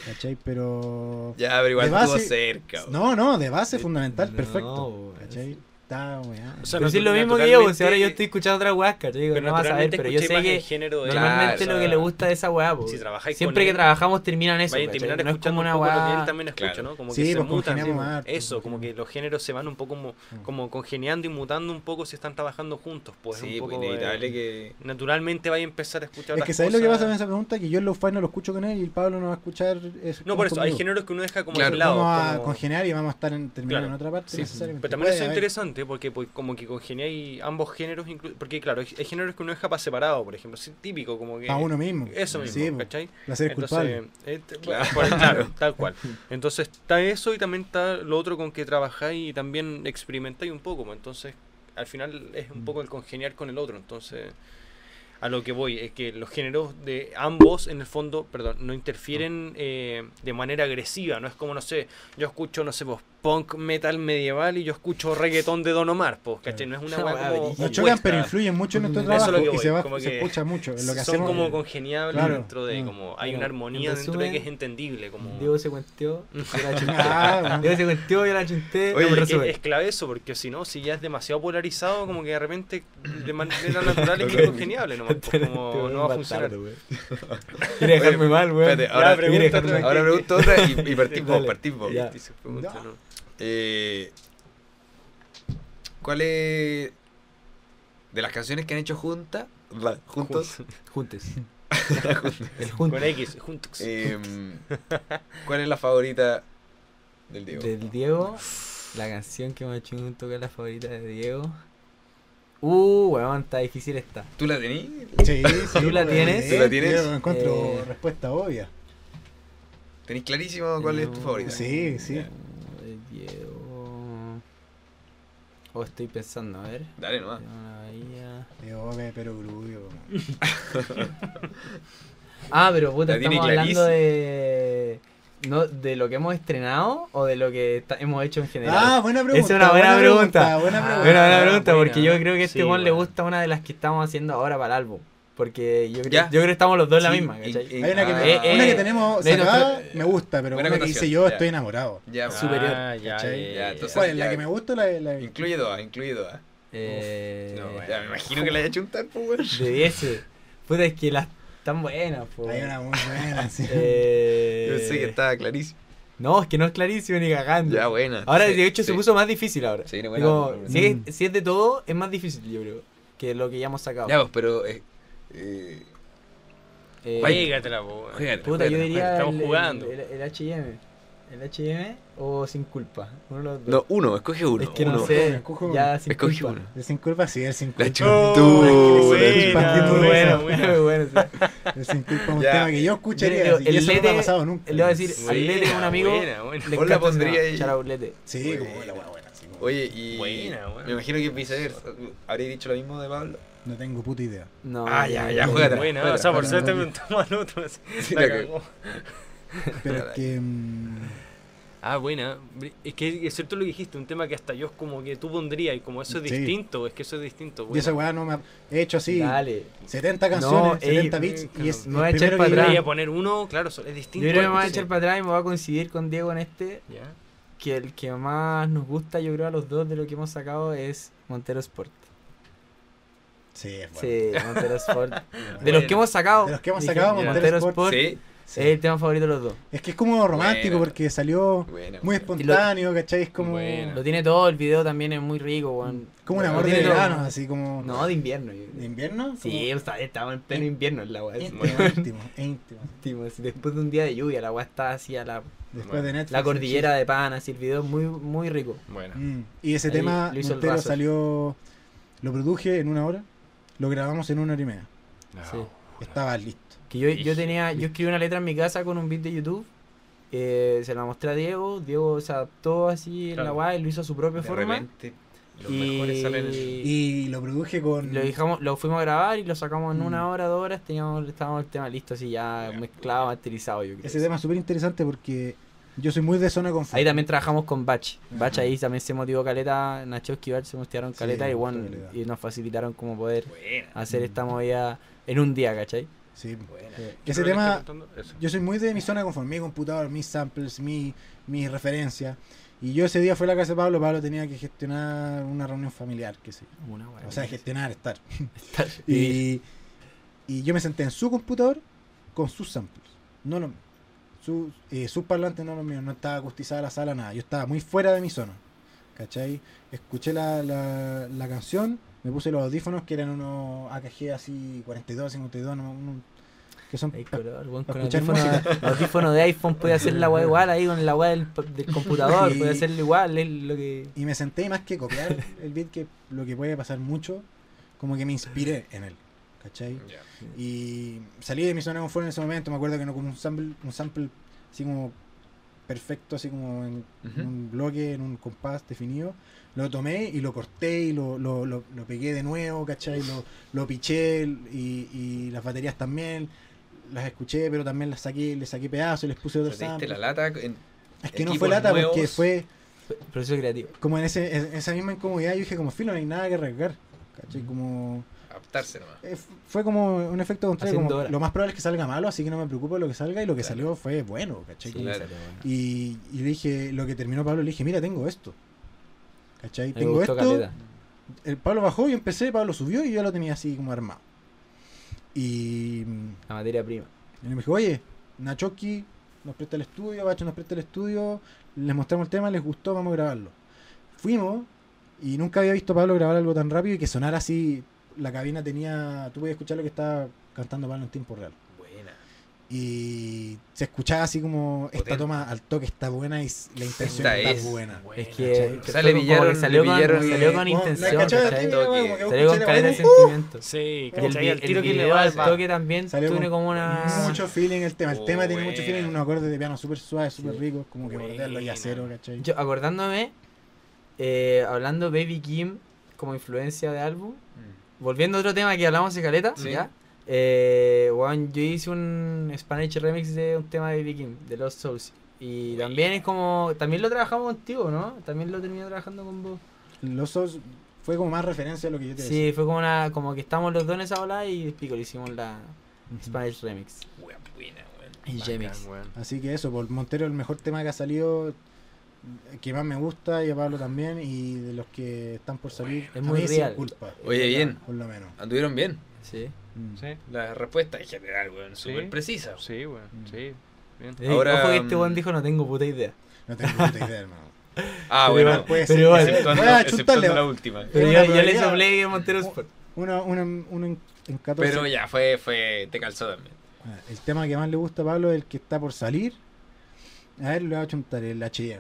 ¿Cachai? Pero... Ya, pero igual base- estuvo cerca. weón. No, no, de base Eh, fundamental, no, perfecto. ¿Cachai? Está, weá. O sea, si es lo mismo que yo, pues, si ahora yo estoy escuchando otra weá, ¿cachai? Digo, Pero no vas a ver, pero yo sé que género de normalmente Claro, lo o que le gusta de esa weá, pues. si trabajáis Siempre con que él, trabajamos termina en eso. Terminar No es escuchando como un una poco lo que weá. él también escucha, Claro. ¿no? Como Sí, que se pues mutan. Eso, como que los géneros se van un poco como, Mm. como congeniando y mutando un poco si están trabajando juntos. Pues sí, un pues poco, inevitable eh, que. Naturalmente vaya a empezar a escuchar Es que ¿sabes lo que pasa con esa pregunta? Que yo el lo-fi no lo escucho con él y el Pablo no va a escuchar eso No, por eso, hay géneros que uno deja como de lado. Vamos a congeniar y vamos a estar en, terminar Claro. en otra parte. Pero también eso es haber- interesante porque pues, como que congeniáis ambos géneros, porque claro, hay, hay géneros que uno deja para separado, por ejemplo, es típico como que... Para uno mismo. Eso mismo, Sí. ¿cachai? Culpable. Entonces, eh, t- Claro. bueno, claro, tal cual. Entonces está eso y también está lo otro con que trabajáis y también experimentáis un poco. pues, Entonces, al final es un Mm. poco el congeniar con el otro. Entonces, a lo que voy es que los géneros de ambos, en el fondo, perdón, no interfieren eh, de manera agresiva. No es como, no sé, yo escucho, no sé, vos, punk metal medieval y yo escucho reggaetón de Don Omar, pues, ¿cachai? No es una weá como. Nos chocan, pero influyen mucho en nuestro Eso es trabajo lo que y voy, se, va, como se escucha mucho lo que Son hacemos. como congeniables Claro. dentro de, Mm. como hay una armonía en dentro de que es entendible, como... Diego se cuenteó, yo la chunté. Ah. Diego se cuenteó, yo la chunté. Oye, no, pero es, clave eso, porque si no, si ya es demasiado polarizado, como que de repente de manera natural es incongeniable nomás, pues, como no va a funcionar. Quiere dejarme mal, weón. Ahora, pregunto otra y, partimos, partimos. Eh, ¿Cuál es de las canciones que han hecho juntas, juntos? Juntes. El Con. X, juntos. em, ¿Cuál es la favorita del Diego? Del Diego, la canción que hemos hecho junto que es la favorita de Diego. Uh, weón, está difícil esta. ¿Tú la tenías? Sí, sí, ¿Tú la tienes? ¿Tú la tienes? Yo encuentro Eh, respuesta obvia. ¿Tenés clarísimo cuál es tu favorita? Sí, sí. De Diego. O estoy pensando, a ver. Dale nomás. Una bahía. Digo, ok, pero grubio. Ah, pero puta, estamos hablando de. No, ¿De lo que hemos estrenado o de lo que hemos hecho en general? Ah, buena pregunta. Es una buena pregunta. Buena Ah, pregunta. Buena, buena Ah, pregunta, buena. porque yo creo que a este Sí, Juan le gusta una de las que estamos haciendo ahora para el álbum. Porque yo, creo- yo creo que estamos los dos en la misma, y- ¿cachai? y- Hay una que, ah, me- eh, una que tenemos sacada, me gusta, pero una que hice acotación, yo, ya. estoy enamorado. Ya, superior. Ah, ya, ¿cachai? ya, Ya, ya. entonces- ¿Cuál es la que me gusta o la, la Incluye dos, incluye dos. Eh, No, bueno. Ya, me imagino que la haya hecho un weón. de 10. Puta, es que las tan buenas, po. Hay una muy buena, sí. Eh, Yo pensé que estaba clarísimo. No, es que no es clarísimo ni cagando. Ya, buena. Ahora, Sí, de hecho, se puso más difícil ahora. Sí, no, buena, Digo, buena. si, es, si es de todo, es más difícil, yo creo, que lo que ya hemos sacado. Ya, pues, pero. Eh, eh, Eh, Juégatela. Puta, yo diría Estamos el, jugando. El, el, el H&M. ¿El H&M o Sin Culpa? Uno de los dos. no, uno, escoge uno. es que uno. no sé. Escojo- Ya Sin Escoge Culpa. uno. El sin culpa, sí, el sin La culpa. chuntú, Oh, la es que buena, partiendo Muy de bueno, muy bueno. sí. El sin culpa es un Ya. tema que yo escucharía. Yo y el eso no me ha pasado nunca. Le voy a decir, al Buena, Lete, un amigo, buena, buena. le la pondría ahí. Lete. Sí, Buena. como la buena, buena. sí, como- Oye, y. Buena, buena. Me imagino que viceversa. ¿Habría dicho lo mismo de Pablo? No tengo puta idea. No, Ah, ya, ya, no. Buena, Fuera, o sea, por suerte al otro. así, Sí, la cagó. Pero es que. mm, Ah, buena. Es que es cierto lo que dijiste, un tema que hasta yo es como que tú pondrías y como eso es Sí. distinto, es que eso es distinto. Y esa weá no me ha he hecho así Dale. 70 canciones, No, ey, 70 beats. claro. Y es Me voy a echar para atrás. Voy yo- a poner uno, claro, eso es Yo distinto. creo que me voy a echar para atrás y me voy a coincidir con Diego en este. Que el que más nos gusta, yo creo, a los dos de lo que hemos sacado es Montero Sport. Sí, es bueno. Sí, Montero Sport. De los que hemos sacado. De los que hemos dije, sacado, Montero, Montero Sport, Sí. Sí. es el tema favorito de los dos. Es que es como romántico porque salió muy espontáneo, ¿cachai? Es como. Lo tiene todo, el video también es muy rico, weón. como un Lo amor de todo. verano, así como. No, de invierno. yo ¿De invierno? Sí, o sea, estamos en pleno invierno en la weá. Íntimo, íntimo, íntimo. Íntimo, así, Después de un día de lluvia, la weá está así a la, Después de Netflix. la cordillera de pan, así el video es muy, muy rico. Bueno. Mm, Y ese Ahí tema lo Montero salió. Lo produje en una hora. Lo grabamos en una hora y media. Sí. Estaba listo. Que yo, yo tenía, yo escribí una letra en mi casa con un beat de YouTube. eh, se la mostré a Diego. Diego se adaptó así en la Claro. weá y lo hizo a su propia De forma. repente, los mejores salen. en- Y, Y lo produje con. lo, dejamos, lo fuimos a grabar y lo sacamos en Mm. una hora, dos horas. Teníamos, estábamos el tema listo, así ya Ya. mezclado, masterizado. Yo creo. Ese tema es súper interesante porque yo soy muy de zona de confort. Ahí también trabajamos con Batch. Batch ahí también se motivó caleta. Nacho Esquivar se motivaron Sí, caleta y, bueno, y nos facilitaron como poder Buena. hacer esta movida en un día, ¿cachai? Sí. Buena. Que ese tema. Yo soy muy de mi zona de confort, mi computador, mis samples, mi, mis referencias. Y yo ese día fui a la casa de Pablo, Pablo tenía que gestionar una reunión familiar, qué sé yo. Una. O sea, gestionar, estar. Estar- y- Y, y yo me senté en su computador con sus samples. No los su, eh, sus parlantes, no los míos. No estaba acustizada la sala, nada. Yo estaba muy fuera de mi zona. ¿Cachai? Escuché la, la, la canción, me puse los audífonos que eran unos AKG así 42, 52, no, uno- que son pa- color, pa con escuchar audífono, audífono de iPhone puede hacer la weá igual ahí con la weá del, del computador, puede hacerlo igual, es lo que... Y me senté más que copiar el beat, que lo que puede pasar mucho, como que me inspiré en él. ¿Cachai? Y salí de mi zona de confort en ese momento, me acuerdo que no como un sample, un sample así como perfecto, así como en, un bloque, en un compás definido. Lo tomé y lo corté y lo, lo, lo, lo pegué de nuevo, ¿cachai? Lo, lo piché y, y las baterías también. Las escuché, pero también las saqué, le saqué pedazos y les puse otro sample. la lata en Es que no fue lata porque fue Proceso creativo. como en, ese, en esa misma incomodidad, yo dije, como filo, no hay nada que arriesgar. ¿Cachai? Como. Adaptarse nomás. eh, fue como un efecto contrario. Como, lo más probable es que salga malo, así que no me preocupo de lo que salga. Y lo que Claro. salió fue bueno, ¿cachai? Sí, claro. Y, y le dije, lo que terminó Pablo, le dije, mira, tengo esto. ¿Cachai? Me Tengo esto. El Pablo bajó y empecé, Pablo subió y yo lo tenía así como armado. Y, La materia prima. y me dijo, oye, Nachoki nos presta el estudio, Bacho nos presta el estudio, les mostramos el tema, les gustó, vamos a grabarlo. Fuimos y nunca había visto a Pablo grabar algo tan rápido y que sonara así. La cabina tenía, tú podías escuchar lo que estaba cantando Pablo en tiempo real. Buena. Y se escuchaba así como esta Potente. toma al toque está buena y la intención Esta está es. buena. Es ¿cachai? que, que Sale que salió, le con, salió con intención, Salió con caleta de sentimiento. Sí, Y el, Al tiro el que le va al toque también Salió tiene como una... Mucho feeling el tema. El Oh, tema tiene mucho buena. feeling, unos acordes de piano súper suaves, súper Sí. ricos, como que bordean los Buena. yaceros, ¿cachai? Yo, acordándome, eh, hablando Baby Kim como influencia de álbum, volviendo a otro tema que hablamos de caleta, Sí. ¿ya? Eh, weón, yo hice un Spanish remix de un tema de Baby Kim, de Lost Souls. Y también es como, también lo trabajamos contigo, ¿no? También lo terminé trabajando con vos. Los Souls fue como más referencia a lo que yo te decía. Sí, fue como una, como que estamos los dos en esa ola y pico, le hicimos la. Spanish remix. Buena, buena, weón. Y Bacán, remix. weón. Así que eso, por Montero el mejor tema que ha salido, que más me gusta, y a Pablo también, y de los que están por salir, Es a muy real. sin culpa, Oye, bien. por lo menos. Anduvieron bien. Sí. Mm. Sí, La respuesta en general, weón, Sí. súper precisa. sí, weón. Mm. Sí. Bien. Eh, Ahora, ojo que este mm, weón dijo no tengo puta idea. No tengo puta idea, hermano. Ah, Pero bueno. puede pero ser. Exceptuando, a la última. Pero yo, yo le soplé Montero Sport. Uno, uno, uno en, en 14. Pero ya, fue, fue, te calzó también. Ah, El tema que más le gusta a Pablo es el que está por salir. A ver, le voy a chuntar el HM.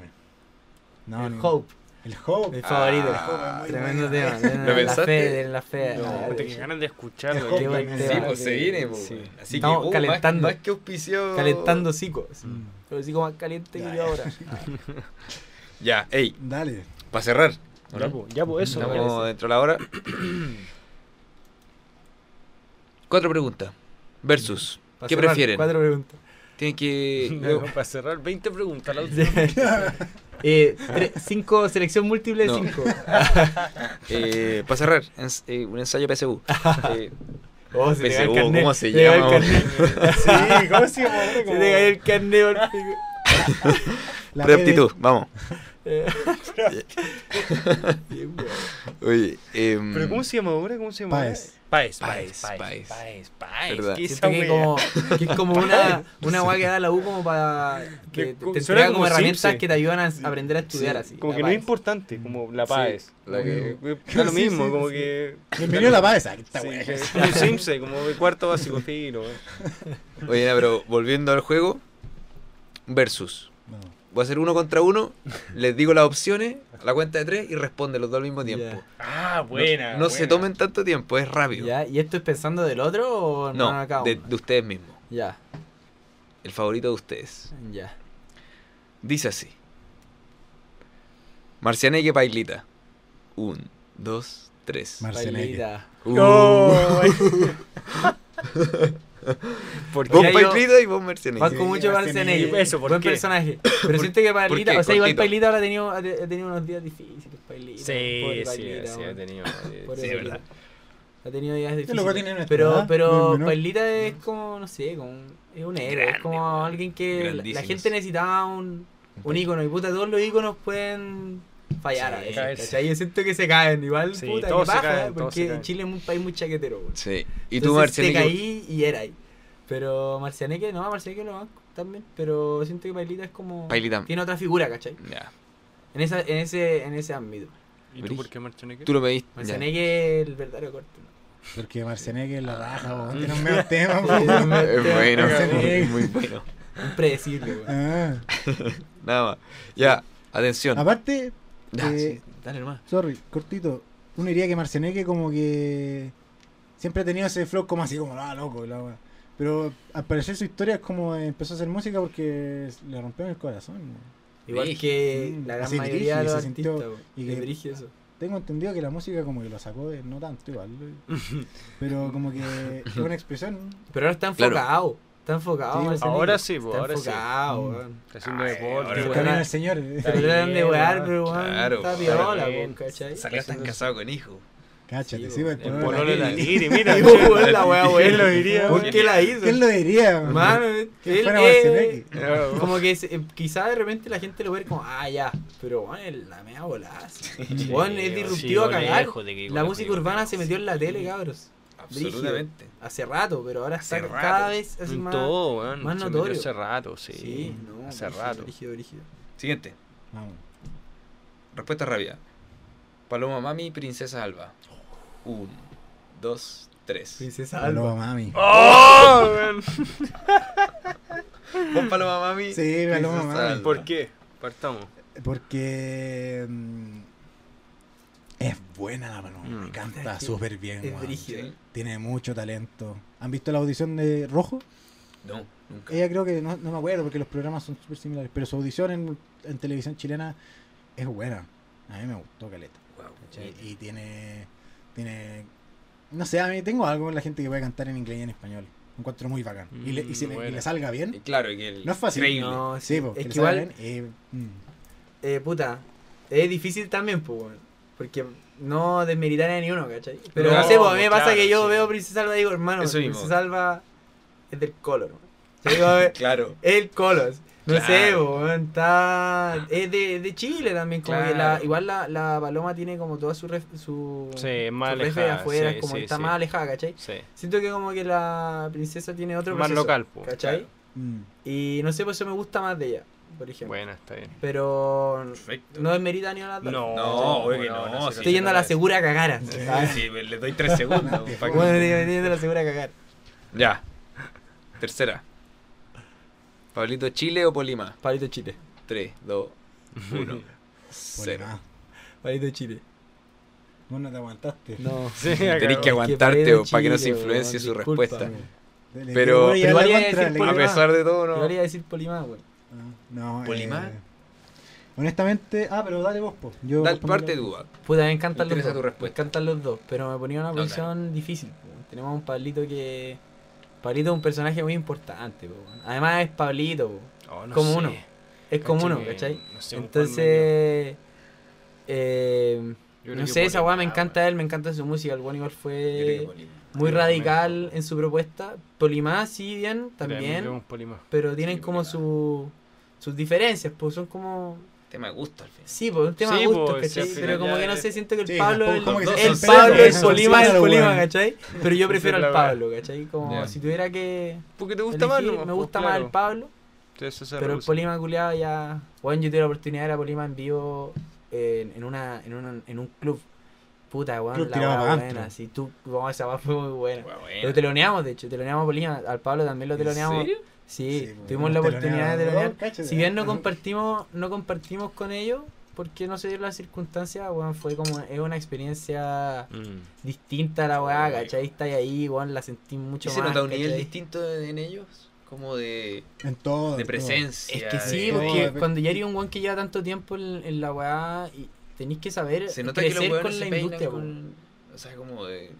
No, el Hope, El Hope. mi favorito. Ah, Tremendo muy tema. bueno. de ¿Lo la pensaste? fe, de la fe. No, Ah, que ganas de escucharlo. Tema. Sí, pues se viene, pues. sí. Así Estamos que, uh, calentando. Más, más que auspicio. Calentando psicos. Mm. Pero sí como más caliente que Ya, yo ahora. Ya, ey, Dale. para cerrar. ¿o Ya, no? pues, ya, pues eso. Estamos dentro de la hora. Cuatro preguntas. Versus. Pa' ¿Qué cerrar, prefieren? Cuatro preguntas. Tienen que. No, Para cerrar, 20 preguntas. La última. Eh, tre- cinco, selección múltiple, No. cinco. eh, para cerrar, ens- eh, un ensayo PSU. Eh, Oh, se el PSU, carnet. ¿cómo se te el llama? Sí, ¿cómo se llama? Se te cae el carnet, por. La Preaptitud, vamos. Eh. Oye, em, ¿Pero cómo se llama ahora? ¿Cómo se llama? ahora? Paes. Paes, Paes, paes, paes. paes, paes. ¿Verdad? ¿Qué Siento esa que, wea? como, que es como una, una weá que da la U como para que te, te entrega como como herramientas que te ayudan a aprender a estudiar Sí, así. Como que no es importante, como la Sí, que- Da lo Sí, mismo, sí, como sí. que. Bienvenido a la paz. Esta Sí, wea. un Simpson, como de cuarto básico weón. Oye, pero volviendo al juego. Versus. No. Voy a hacer uno contra uno. Les digo las opciones a la cuenta de tres y responden los dos al mismo tiempo. Ah, No- No, se tomen tanto tiempo, es rápido. Ya, ¿Y esto es pensando del otro o No, no de, ustedes mismos. Ya, El favorito de ustedes. ya. Dice así. Marcianeque Pailita. Un, dos, tres. Marcianeque. Uh. Oh, ¿Por Vos Ya yo- Pailita y vos Marcianeque. Banco mucho. Marcianeque. Eso, ¿por Buen qué? personaje. Pero siento que Pailita, o sea, igual. Pailita ahora ha tenido, ha te- ha tenido unos días difíciles. Pailita, Sí, pobre sí, Pailita, sí, ha tenido. Pobre Sí, es Pailita. verdad. Ha tenido días loco difíciles. Pero, pero no menor. Pailita es como, no sé, como un- es un héroe. Grande, es como alguien que la- gente necesitaba un, un ícono. Y puta, todos los íconos pueden fallar a Sí, veces. caerse. ¿cachai? Yo siento que se caen. Igual, Sí, puta, todos que se paja, caen, todos se porque caen. Chile es un país muy chaquetero. weón. Sí. Y tú, Entonces, Te Marcianeque. caí y era ahí. Pero Marcianeque, no, Marcianeque lo banco también. Pero siento que Pailita es como. Pailita. Tiene otra figura, ¿cachai? Ya. En, esa, en, ese, en ese ámbito. ¿Y tú por qué Marchaneque? Tú lo pediste. Marcianeque es el verdadero corte. ¿no? Porque Marcianeque es la raja, weón. Ah. Tiene un medio tema, es Es bueno, Marcianeque. muy bueno. Impredecible, weón. Ah. Nada más. Ya, atención. Aparte, Ya, eh, sí, dale nomás. sorry, cortito. Uno diría que Marcianeque como que siempre ha tenido ese flow como así, como, ah, loco, la wea. Pero al parecer su historia es como empezó a hacer música porque le rompieron el corazón. Igual que Mm, la gran mayoría de brígido, los artistas, sintió- y que- brígido eso. Tengo entendido que la música como que lo sacó de, no tanto igual, pero como que es una expresión. Pero ahora está Claro. Está enfocado. Sí, ahora sí, po, Está ahora sí. enfocado, Mm. weón. Está haciendo deporte. El Bueno, camino del señor. Se tratan de bien, wear, weón. pero weón, Claro, está bien. po, ¿cachai? Salió tan casado con hijo. Cáchate, Sí, sí, weón. pues, El el pololo de la. Liri, mira. Sí, weón, la wea, ¿Quién weón. lo diría, ¿Por weón? qué la hizo? ¿Quién lo diría? man? Mano, Que fuera Marcianeque. como que se- eh, quizá de repente la gente lo ve como, ah, ya, pero bueno, es la mea volada. sí. Weón, es Sí, disruptivo a sí, cagar. lejos de que- La música urbana se metió en la tele, cabros. Absolutamente. Hace rato, pero ahora Hace está rato. cada vez así más. todo, weón. más notorio. Hace rato, sí. Sí, no, hace brígido, rato. brígido, brígido. Siguiente. Vamos. Respuesta rápida. Paloma Mami, Princesa Alba. Un, dos, tres. Princesa Paloma Alba. mami. ¡Oh! ¿Vos Paloma Mami? Sí, Paloma Mami. Alba. ¿Por qué? Partamos. Porque es buena la Paloma, Mm. me canta Es que súper bien. es brígido. Sí. Tiene mucho talento. ¿Han visto la audición de Rojo? No, nunca. Ella creo que, no, no me acuerdo porque los programas son súper similares, pero su audición en, en televisión chilena es buena. A mí me gustó Caleta. ¿cachai? Y tiene, tiene, no sé, a mí tengo algo con la gente que puede cantar en inglés y en español. Lo encuentro muy bacán. y, le, y si Mm, le, y buena. le salga Y bien, claro, que el No es fácil. No, sí, sí, po, es que igual, bien, eh, mm. eh, puta, es difícil también, pues. Porque no desmeritar a ni uno, ¿cachai? Pero no, No, sé, pues, a mí me claro, pasa que yo sí. veo Princesa Alba y digo, hermano, Eso mismo. Princesa Alba es del color. Yo digo, a ver, Claro. es el color. No Claro. sé, está... Es de, de Chile también, como que la, igual la, la Paloma tiene como toda su... Ref, su Sí, es más su alejada, afuera, sí, como sí, está sí. más alejada, ¿cachai? Sí. Siento que como que la princesa tiene otro Más proceso, local, po. ¿cachai? Claro. Mm. Y no sé, por eso me gusta más de ella, por ejemplo. Buena, está bien. Pero Perfecto. no desmerita ni a las dos. No, No, obvio que no, no, no, sí, Estoy yendo a la segura cagara. Ah, sí, le doy tres segundos. que- Bueno, estoy yendo a la segura a cagar. Ya. Tercera. Pablito Chile o Polima. Palito Chile. 3, 2, 1. Cero. Polema. Palito Chile. Vos no te aguantaste. No. Sí, Tenés que aguantarte Palito o para que no se Chile, influencie su disculpa. respuesta. Pero- a Pero a. A pesar de todo, Yo no. le iba a decir Polimá, güey. No, ¿Polimá? eh, honestamente, ah, pero dale vos, po. Yo Dale parte duda. Puta, me encantan los dos. tu respuesta. Me encantan los dos, pero me ponía en una No, posición difícil. po. Tenemos un Pablito que. Pablito es un personaje muy importante, po. Además es Pablito. Oh, no como sé. uno. Es como uno, ¿cachai? no sé, un Entonces. Eh, no sé, esa Polima, weá me encanta él, me encanta su música. El igual fue muy radical en su propuesta. Polimá sí, bien, También. Pero tienen como su, sus diferencias, pues son como. Tema de gusto al final. Sí, pues un tema Sí, de gustos, pues, si ¿cachai? final Pero como ya que no sé, siento que el Sí, Pablo el, el Pablo es Polima sí, es claro, Polima. ¿cachai? Pero yo prefiero al Pablo, ¿cachai? Como si tuviera que. Porque te gusta más, elegir, ¿no? me Pues, gusta más el Pablo. Entonces, Pero el. Polima culiado ya. Bueno, yo tuve la oportunidad de ir a Polima en vivo en, en, una, en, una, en un club. Puta, weón, la buena. antro. Si tú, vamos, esa weá fue muy buena. Bueno, Lo teloneamos, de hecho, teloneamos a Polima. Al Pablo también lo ¿En teloneamos. serio? Sí, Sí, pues, tuvimos la oportunidad de cáchate. Si bien no compartimos, no compartimos con ellos, porque no se dio la circunstancia, weón, fue como, es una experiencia Mm. distinta a la weá. ¿cachai? Está ahí, weón, la sentí mucho ¿Y se más. nota un nivel distinto en ellos? Como de, En todo. de presencia. Es que sí, todo, porque cuando ya eres un weón que lleva tanto tiempo en, en la weá, y tenéis que saber Se nota que los con se la industria, con... O sea, como de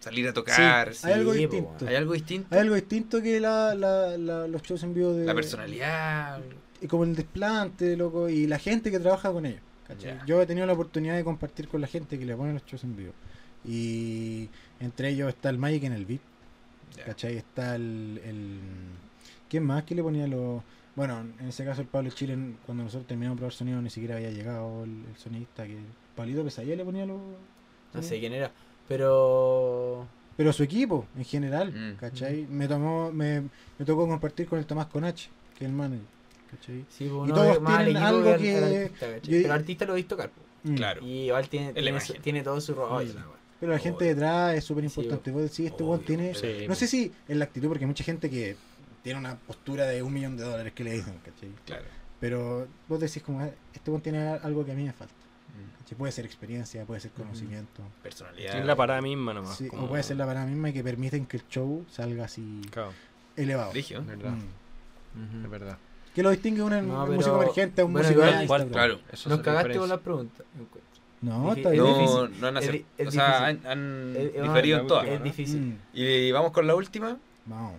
salir a tocar. Sí, Hay algo distinto. ¿Hay algo distinto? Hay algo distinto que la, la, la- los shows en vivo de. La personalidad. y como el desplante, loco, y la gente que trabaja con ellos. ¿cachai? Ya. Yo he tenido la oportunidad de compartir con la gente que le pone los shows en vivo. Y entre ellos está el Magic en el beat, Ya. ¿cachai? Está el, el... ¿Quién más? ¿Quién le ponía los...? Bueno, en ese caso el Pablo Chile, cuando nosotros terminamos de probar sonido, ni siquiera había llegado el, el sonidista que... Pablito Pesadilla le ponía los... No sé quién era, pero... Pero su equipo, en general, Mm. ¿cachai? Me, tomó, me, me tocó compartir con el Tomás Conache, que es el manager, ¿cachai? Sí, pues, Y no, todos tienen algo que que- artista, Pero el artista lo he visto tocar. po. Mm. Claro. Y igual tiene, Es tiene, imagen. su- tiene todo su rollo. Pero la gente Obvio. detrás es súper Sí, importante. Vos decís, este weón tiene... Sí, No sé si en la actitud, porque hay mucha gente que tiene una postura de un millón de dólares que le dicen, ¿cachai? Claro. Pero vos decís como, "Ah, este weón tiene algo que a mí me falta. ¿Cachai? Puede ser experiencia, puede ser conocimiento. Personalidad. Es la parada misma nomás. Sí, como- O puede ser la parada misma y que permiten que el show salga así Claro, elevado. Es verdad. Mm. Es verdad. Que lo distingue un, No, un pero- músico emergente a un bueno, músico igual- de Instagram. Claro. Eso Nos cagaste con la pregunta. No, Es está bien. No, difícil. no han Es acertado. o sea, difícil. han, han Es- diferido en todas. Es ¿no? difícil. Mm. Y vamos con la última. Vamos.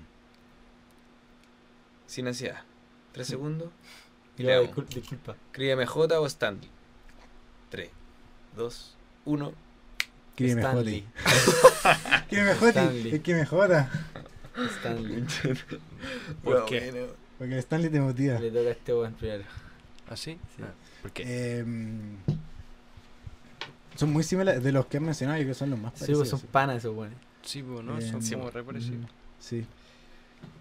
sin ansiedad. Tres segundos y le disculpa. Críame J o Stanley. 3, 2, 1. Que me Stanley. jode. Que me. Es que me joda. Stanley. ¿Por qué? Porque Stanley te motiva. Le toca a este weón primero. ¿Así? Sí. Ah, ¿Por qué? Eh, son muy similares de los que has mencionado, yo creo que son los más Sí, parecidos. pues son panas esos weones. sí, pues, ¿no? eh, Son sí, como pues. re parecidos. Mm, Sí.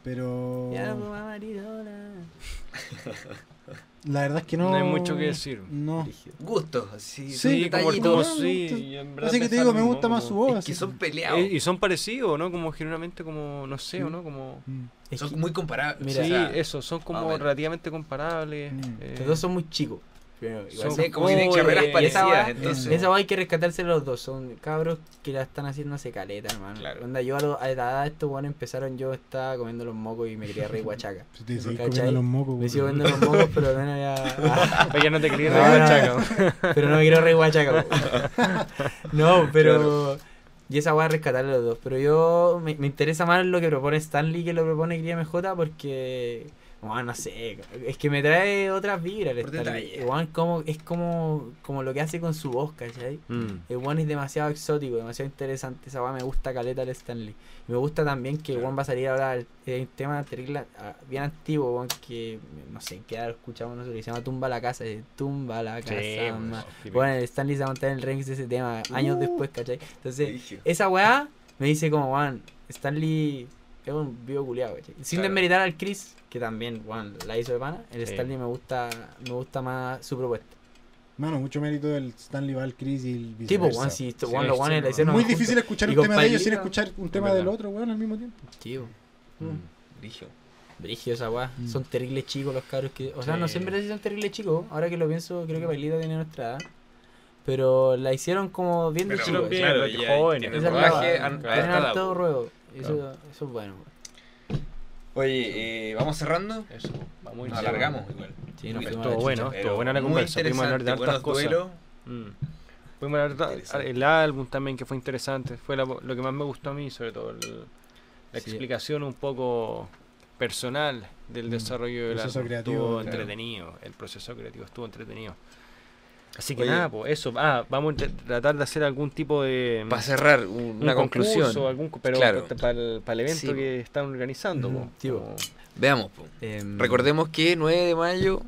Pero la verdad es que no. No hay mucho que decir. No. Gustos, así. Sí, como, como sí, Así que te digo, me gusta más su voz. Es que así. son peleados. Eh, y son parecidos, ¿no? Como generalmente como, no sé, ¿o no? Como... Mm, Es son que muy comparables. Mira, sí, o sea, eso, son como relativamente comparables. Mm. eh, los dos son muy chicos. Igual Son que carreras esa parecidas. entonces, Esa hay que rescatarse los dos. Son cabros que la están haciendo hace caleta, hermano. Claro. Onda, yo a, lo- a la edad de estos weones empezaron, yo estaba comiendo los mocos y me quería reír guachaca. Si te comiendo los mocos, Me sigo comiendo los mocos, pero menos ya. ah, Pero ya no te quería No, no, chaco. pero no me quiero reír guachaca. no, pero. Y esa weá es rescatarle los dos. Pero yo me, me interesa más lo que propone Stanley que lo propone Cría MJ porque. Bueno, no sé, es que me trae otras vibras el Stanley. Igual como, es como, como lo que hace con su voz, ¿cachai? Mm. El one es demasiado exótico, demasiado interesante. Esa weá me gusta caleta el Stanley. Me gusta también que one va a salir ahora el, el tema terrible, ah, bien antiguo, weón, que no sé en qué edad lo escuchamos nosotros, que se llama Tumba la casa, eh, Tumba la casa. Sí, Bueno, el Stanley se va a montar en el remix de ese tema años Uh. después, ¿cachai? Entonces, esa weá me dice como, weón, Stanley es un vivo culiado, ¿cachai? Sin Claro. desmeritar al Chris, que también, weón, la hizo de pana, el Sí. Stanley me gusta, me gusta más su propuesta. Mano, mucho mérito del Stanley Val Chris y el Tipo, viceversa. weón, si esto, Sí, los sí, weones la weón. hicieron Muy juntos. difícil escuchar Y un tema de ellos sin escuchar un tema del otro, weón, al mismo tiempo. Sí, weón. Mm. Brígido. Brigio esa weá. Mm. Son terribles chicos los cabros que. O sea, no Sí. sé en verdad si son terribles chicos. Ahora que lo pienso, creo que Pailita tiene nuestra edad. Pero la hicieron como bien de Pero, chicos. claro, jóvenes. tienen Esa es la rodaje weá. a- a Po. ruego. Eso, eso es bueno. Oye, eh, vamos cerrando. Eso, vamos Nos alargamos igual. Sí, nos Pero fuimos a Estuvo la bueno, estuvo buena la muy conversa. Pudimos hablar de hartas cosas. Mm. Pudimos hablar de- el álbum también que fue interesante. Fue la- lo que más me gustó a mí, sobre todo. el- la Sí. explicación un poco personal del Mm. desarrollo del Proceso álbum. creativo, Estuvo claro. entretenido. El proceso creativo estuvo entretenido. Así que Oye. nada, pues eso. Ah, vamos a tratar de hacer algún tipo de. Para cerrar, un- un una concurso, conclusión. algún, pero Claro. para el, para el evento Sí, que están organizando. Po. sí, Veamos. po. Em, Recordemos que 9 de mayo,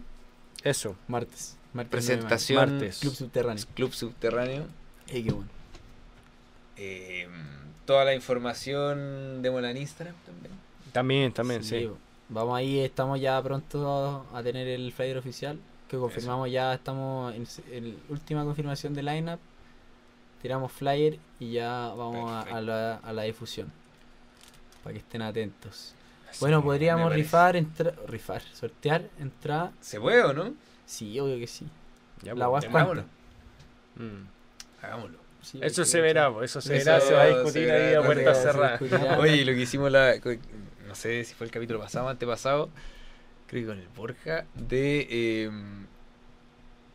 Eso. Martes. Martes presentación Martes. Club Subterráneo. Club Subterráneo. Eh, qué bueno. Eh, toda la información démosla en Instagram también. También, también, sí. po. Vamos ahí, estamos ya pronto a tener el flyer oficial. Que confirmamos ya, estamos en, en última confirmación de lineup. Tiramos flyer y ya vamos a, la, a la difusión. Para que estén atentos. Bueno, podríamos rifar, entra- rifar, sortear, entrar. ¿Se puede o no? Sí, obvio que sí. Ya, La pues, Hagámoslo. mm. Hagámoslo. Sí, Eso se verá, eso se Eso verá, se va a discutir verá, ahí a cerradas. discutirá. Oye, lo que hicimos la. No sé si fue el capítulo pasado o antepasado. Creo que con el Borja. De eh,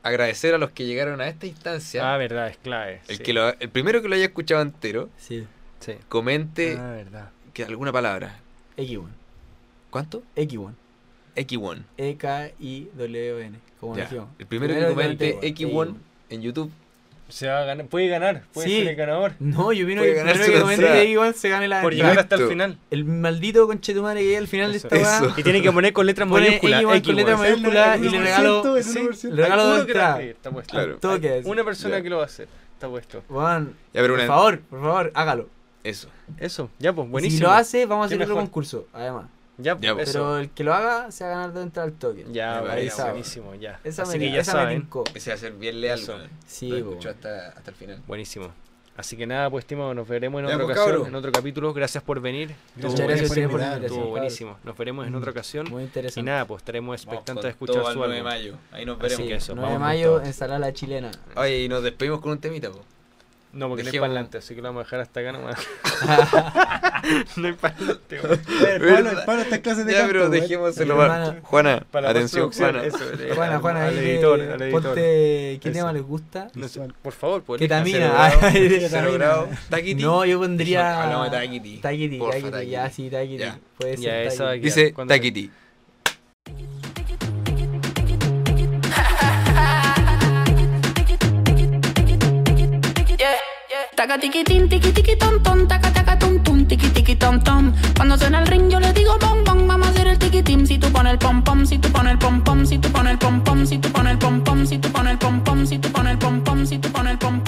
agradecer a los que llegaron a esta instancia. Ah, verdad, es clave. el, sí. que lo, el primero que lo haya escuchado entero, Sí, Sí. comente Ah, verdad. que alguna palabra. X1. ¿Cuánto? X1. X1. E-K-I-W-N. Como Ya. dijimos. El primero que Primero comente comente, X1 en YouTube. Se va a ganar, puede ganar, puede Sí. ser el ganador. No, yo vino que el primero que comente entrada. X1 se gane la Por llegar hasta el final. El maldito conchetumare que hay al final Eso. de esta weá. Eso. Y tiene que poner con letras mayúsculas. X1 con X1. letras mayúsculas y le 1%, regalo. el Sí, 1%. le regalo que sí, está puesto. Claro. Que. Una persona Ya. que lo va a hacer. Está puesto. Juan, Ya, pero por una- favor, por favor, hágalo. Eso. Eso, ya pues, Y buenísimo. Si lo hace, vamos a hacer otro concurso, además. Ya, pues, Ya, pues. eso. Pero el que lo haga se va a ganar de al toque. Ya, buenísimo, ya. Esa Así me, que ya esa me tincó. Ese va a ser bien leal. Eso. Sí, Lo hasta, hasta el final. Buenísimo. Así que nada, pues estimado, nos veremos en Ya, otra pues, ocasión, en otro capítulo. Gracias por venir. Muchas gracias buenísimo. por Estuvo. Nos veremos en Mm. otra ocasión. Muy Y nada, pues estaremos expectantes de escuchar todo su 9 de mayo. Ahí nos Así veremos. que eso, 9 de mayo, la chilena. Oye, y nos despedimos con un temita. No, porque no hay parlante, así que lo vamos a dejar hasta acá nomás. no hay parlante. El Pablo, Pablo está en clases de Ya, canto, pero güey. dejémoselo hermana- Juana, Para atención, Juana. eso, eh, Juana, Juana, al ahí editor, al editor. ponte qué Eso. tema les gusta. No sé, por favor, pues. Ketamina. Cero grado. Taquiti. No, yo pondría. Hablamos de Taquiti. Taquiti, Taquiti, ya, sí, Taquiti. Puede ser. Dice Taquiti. Taca tiqui tin, tiqui tiqui tom taca taca tum tum, tiqui tiqui tom. Cuando suena el ring yo le digo bom bom, vamos a hacer el tiqui tim. Si tú pones el pom pom, si tú pones el pom pom, si tú pones el pom pom, si tú pones el pom pom, si tú pones el pom pom, si tú pones el pom pom, si tú pones el pom pom.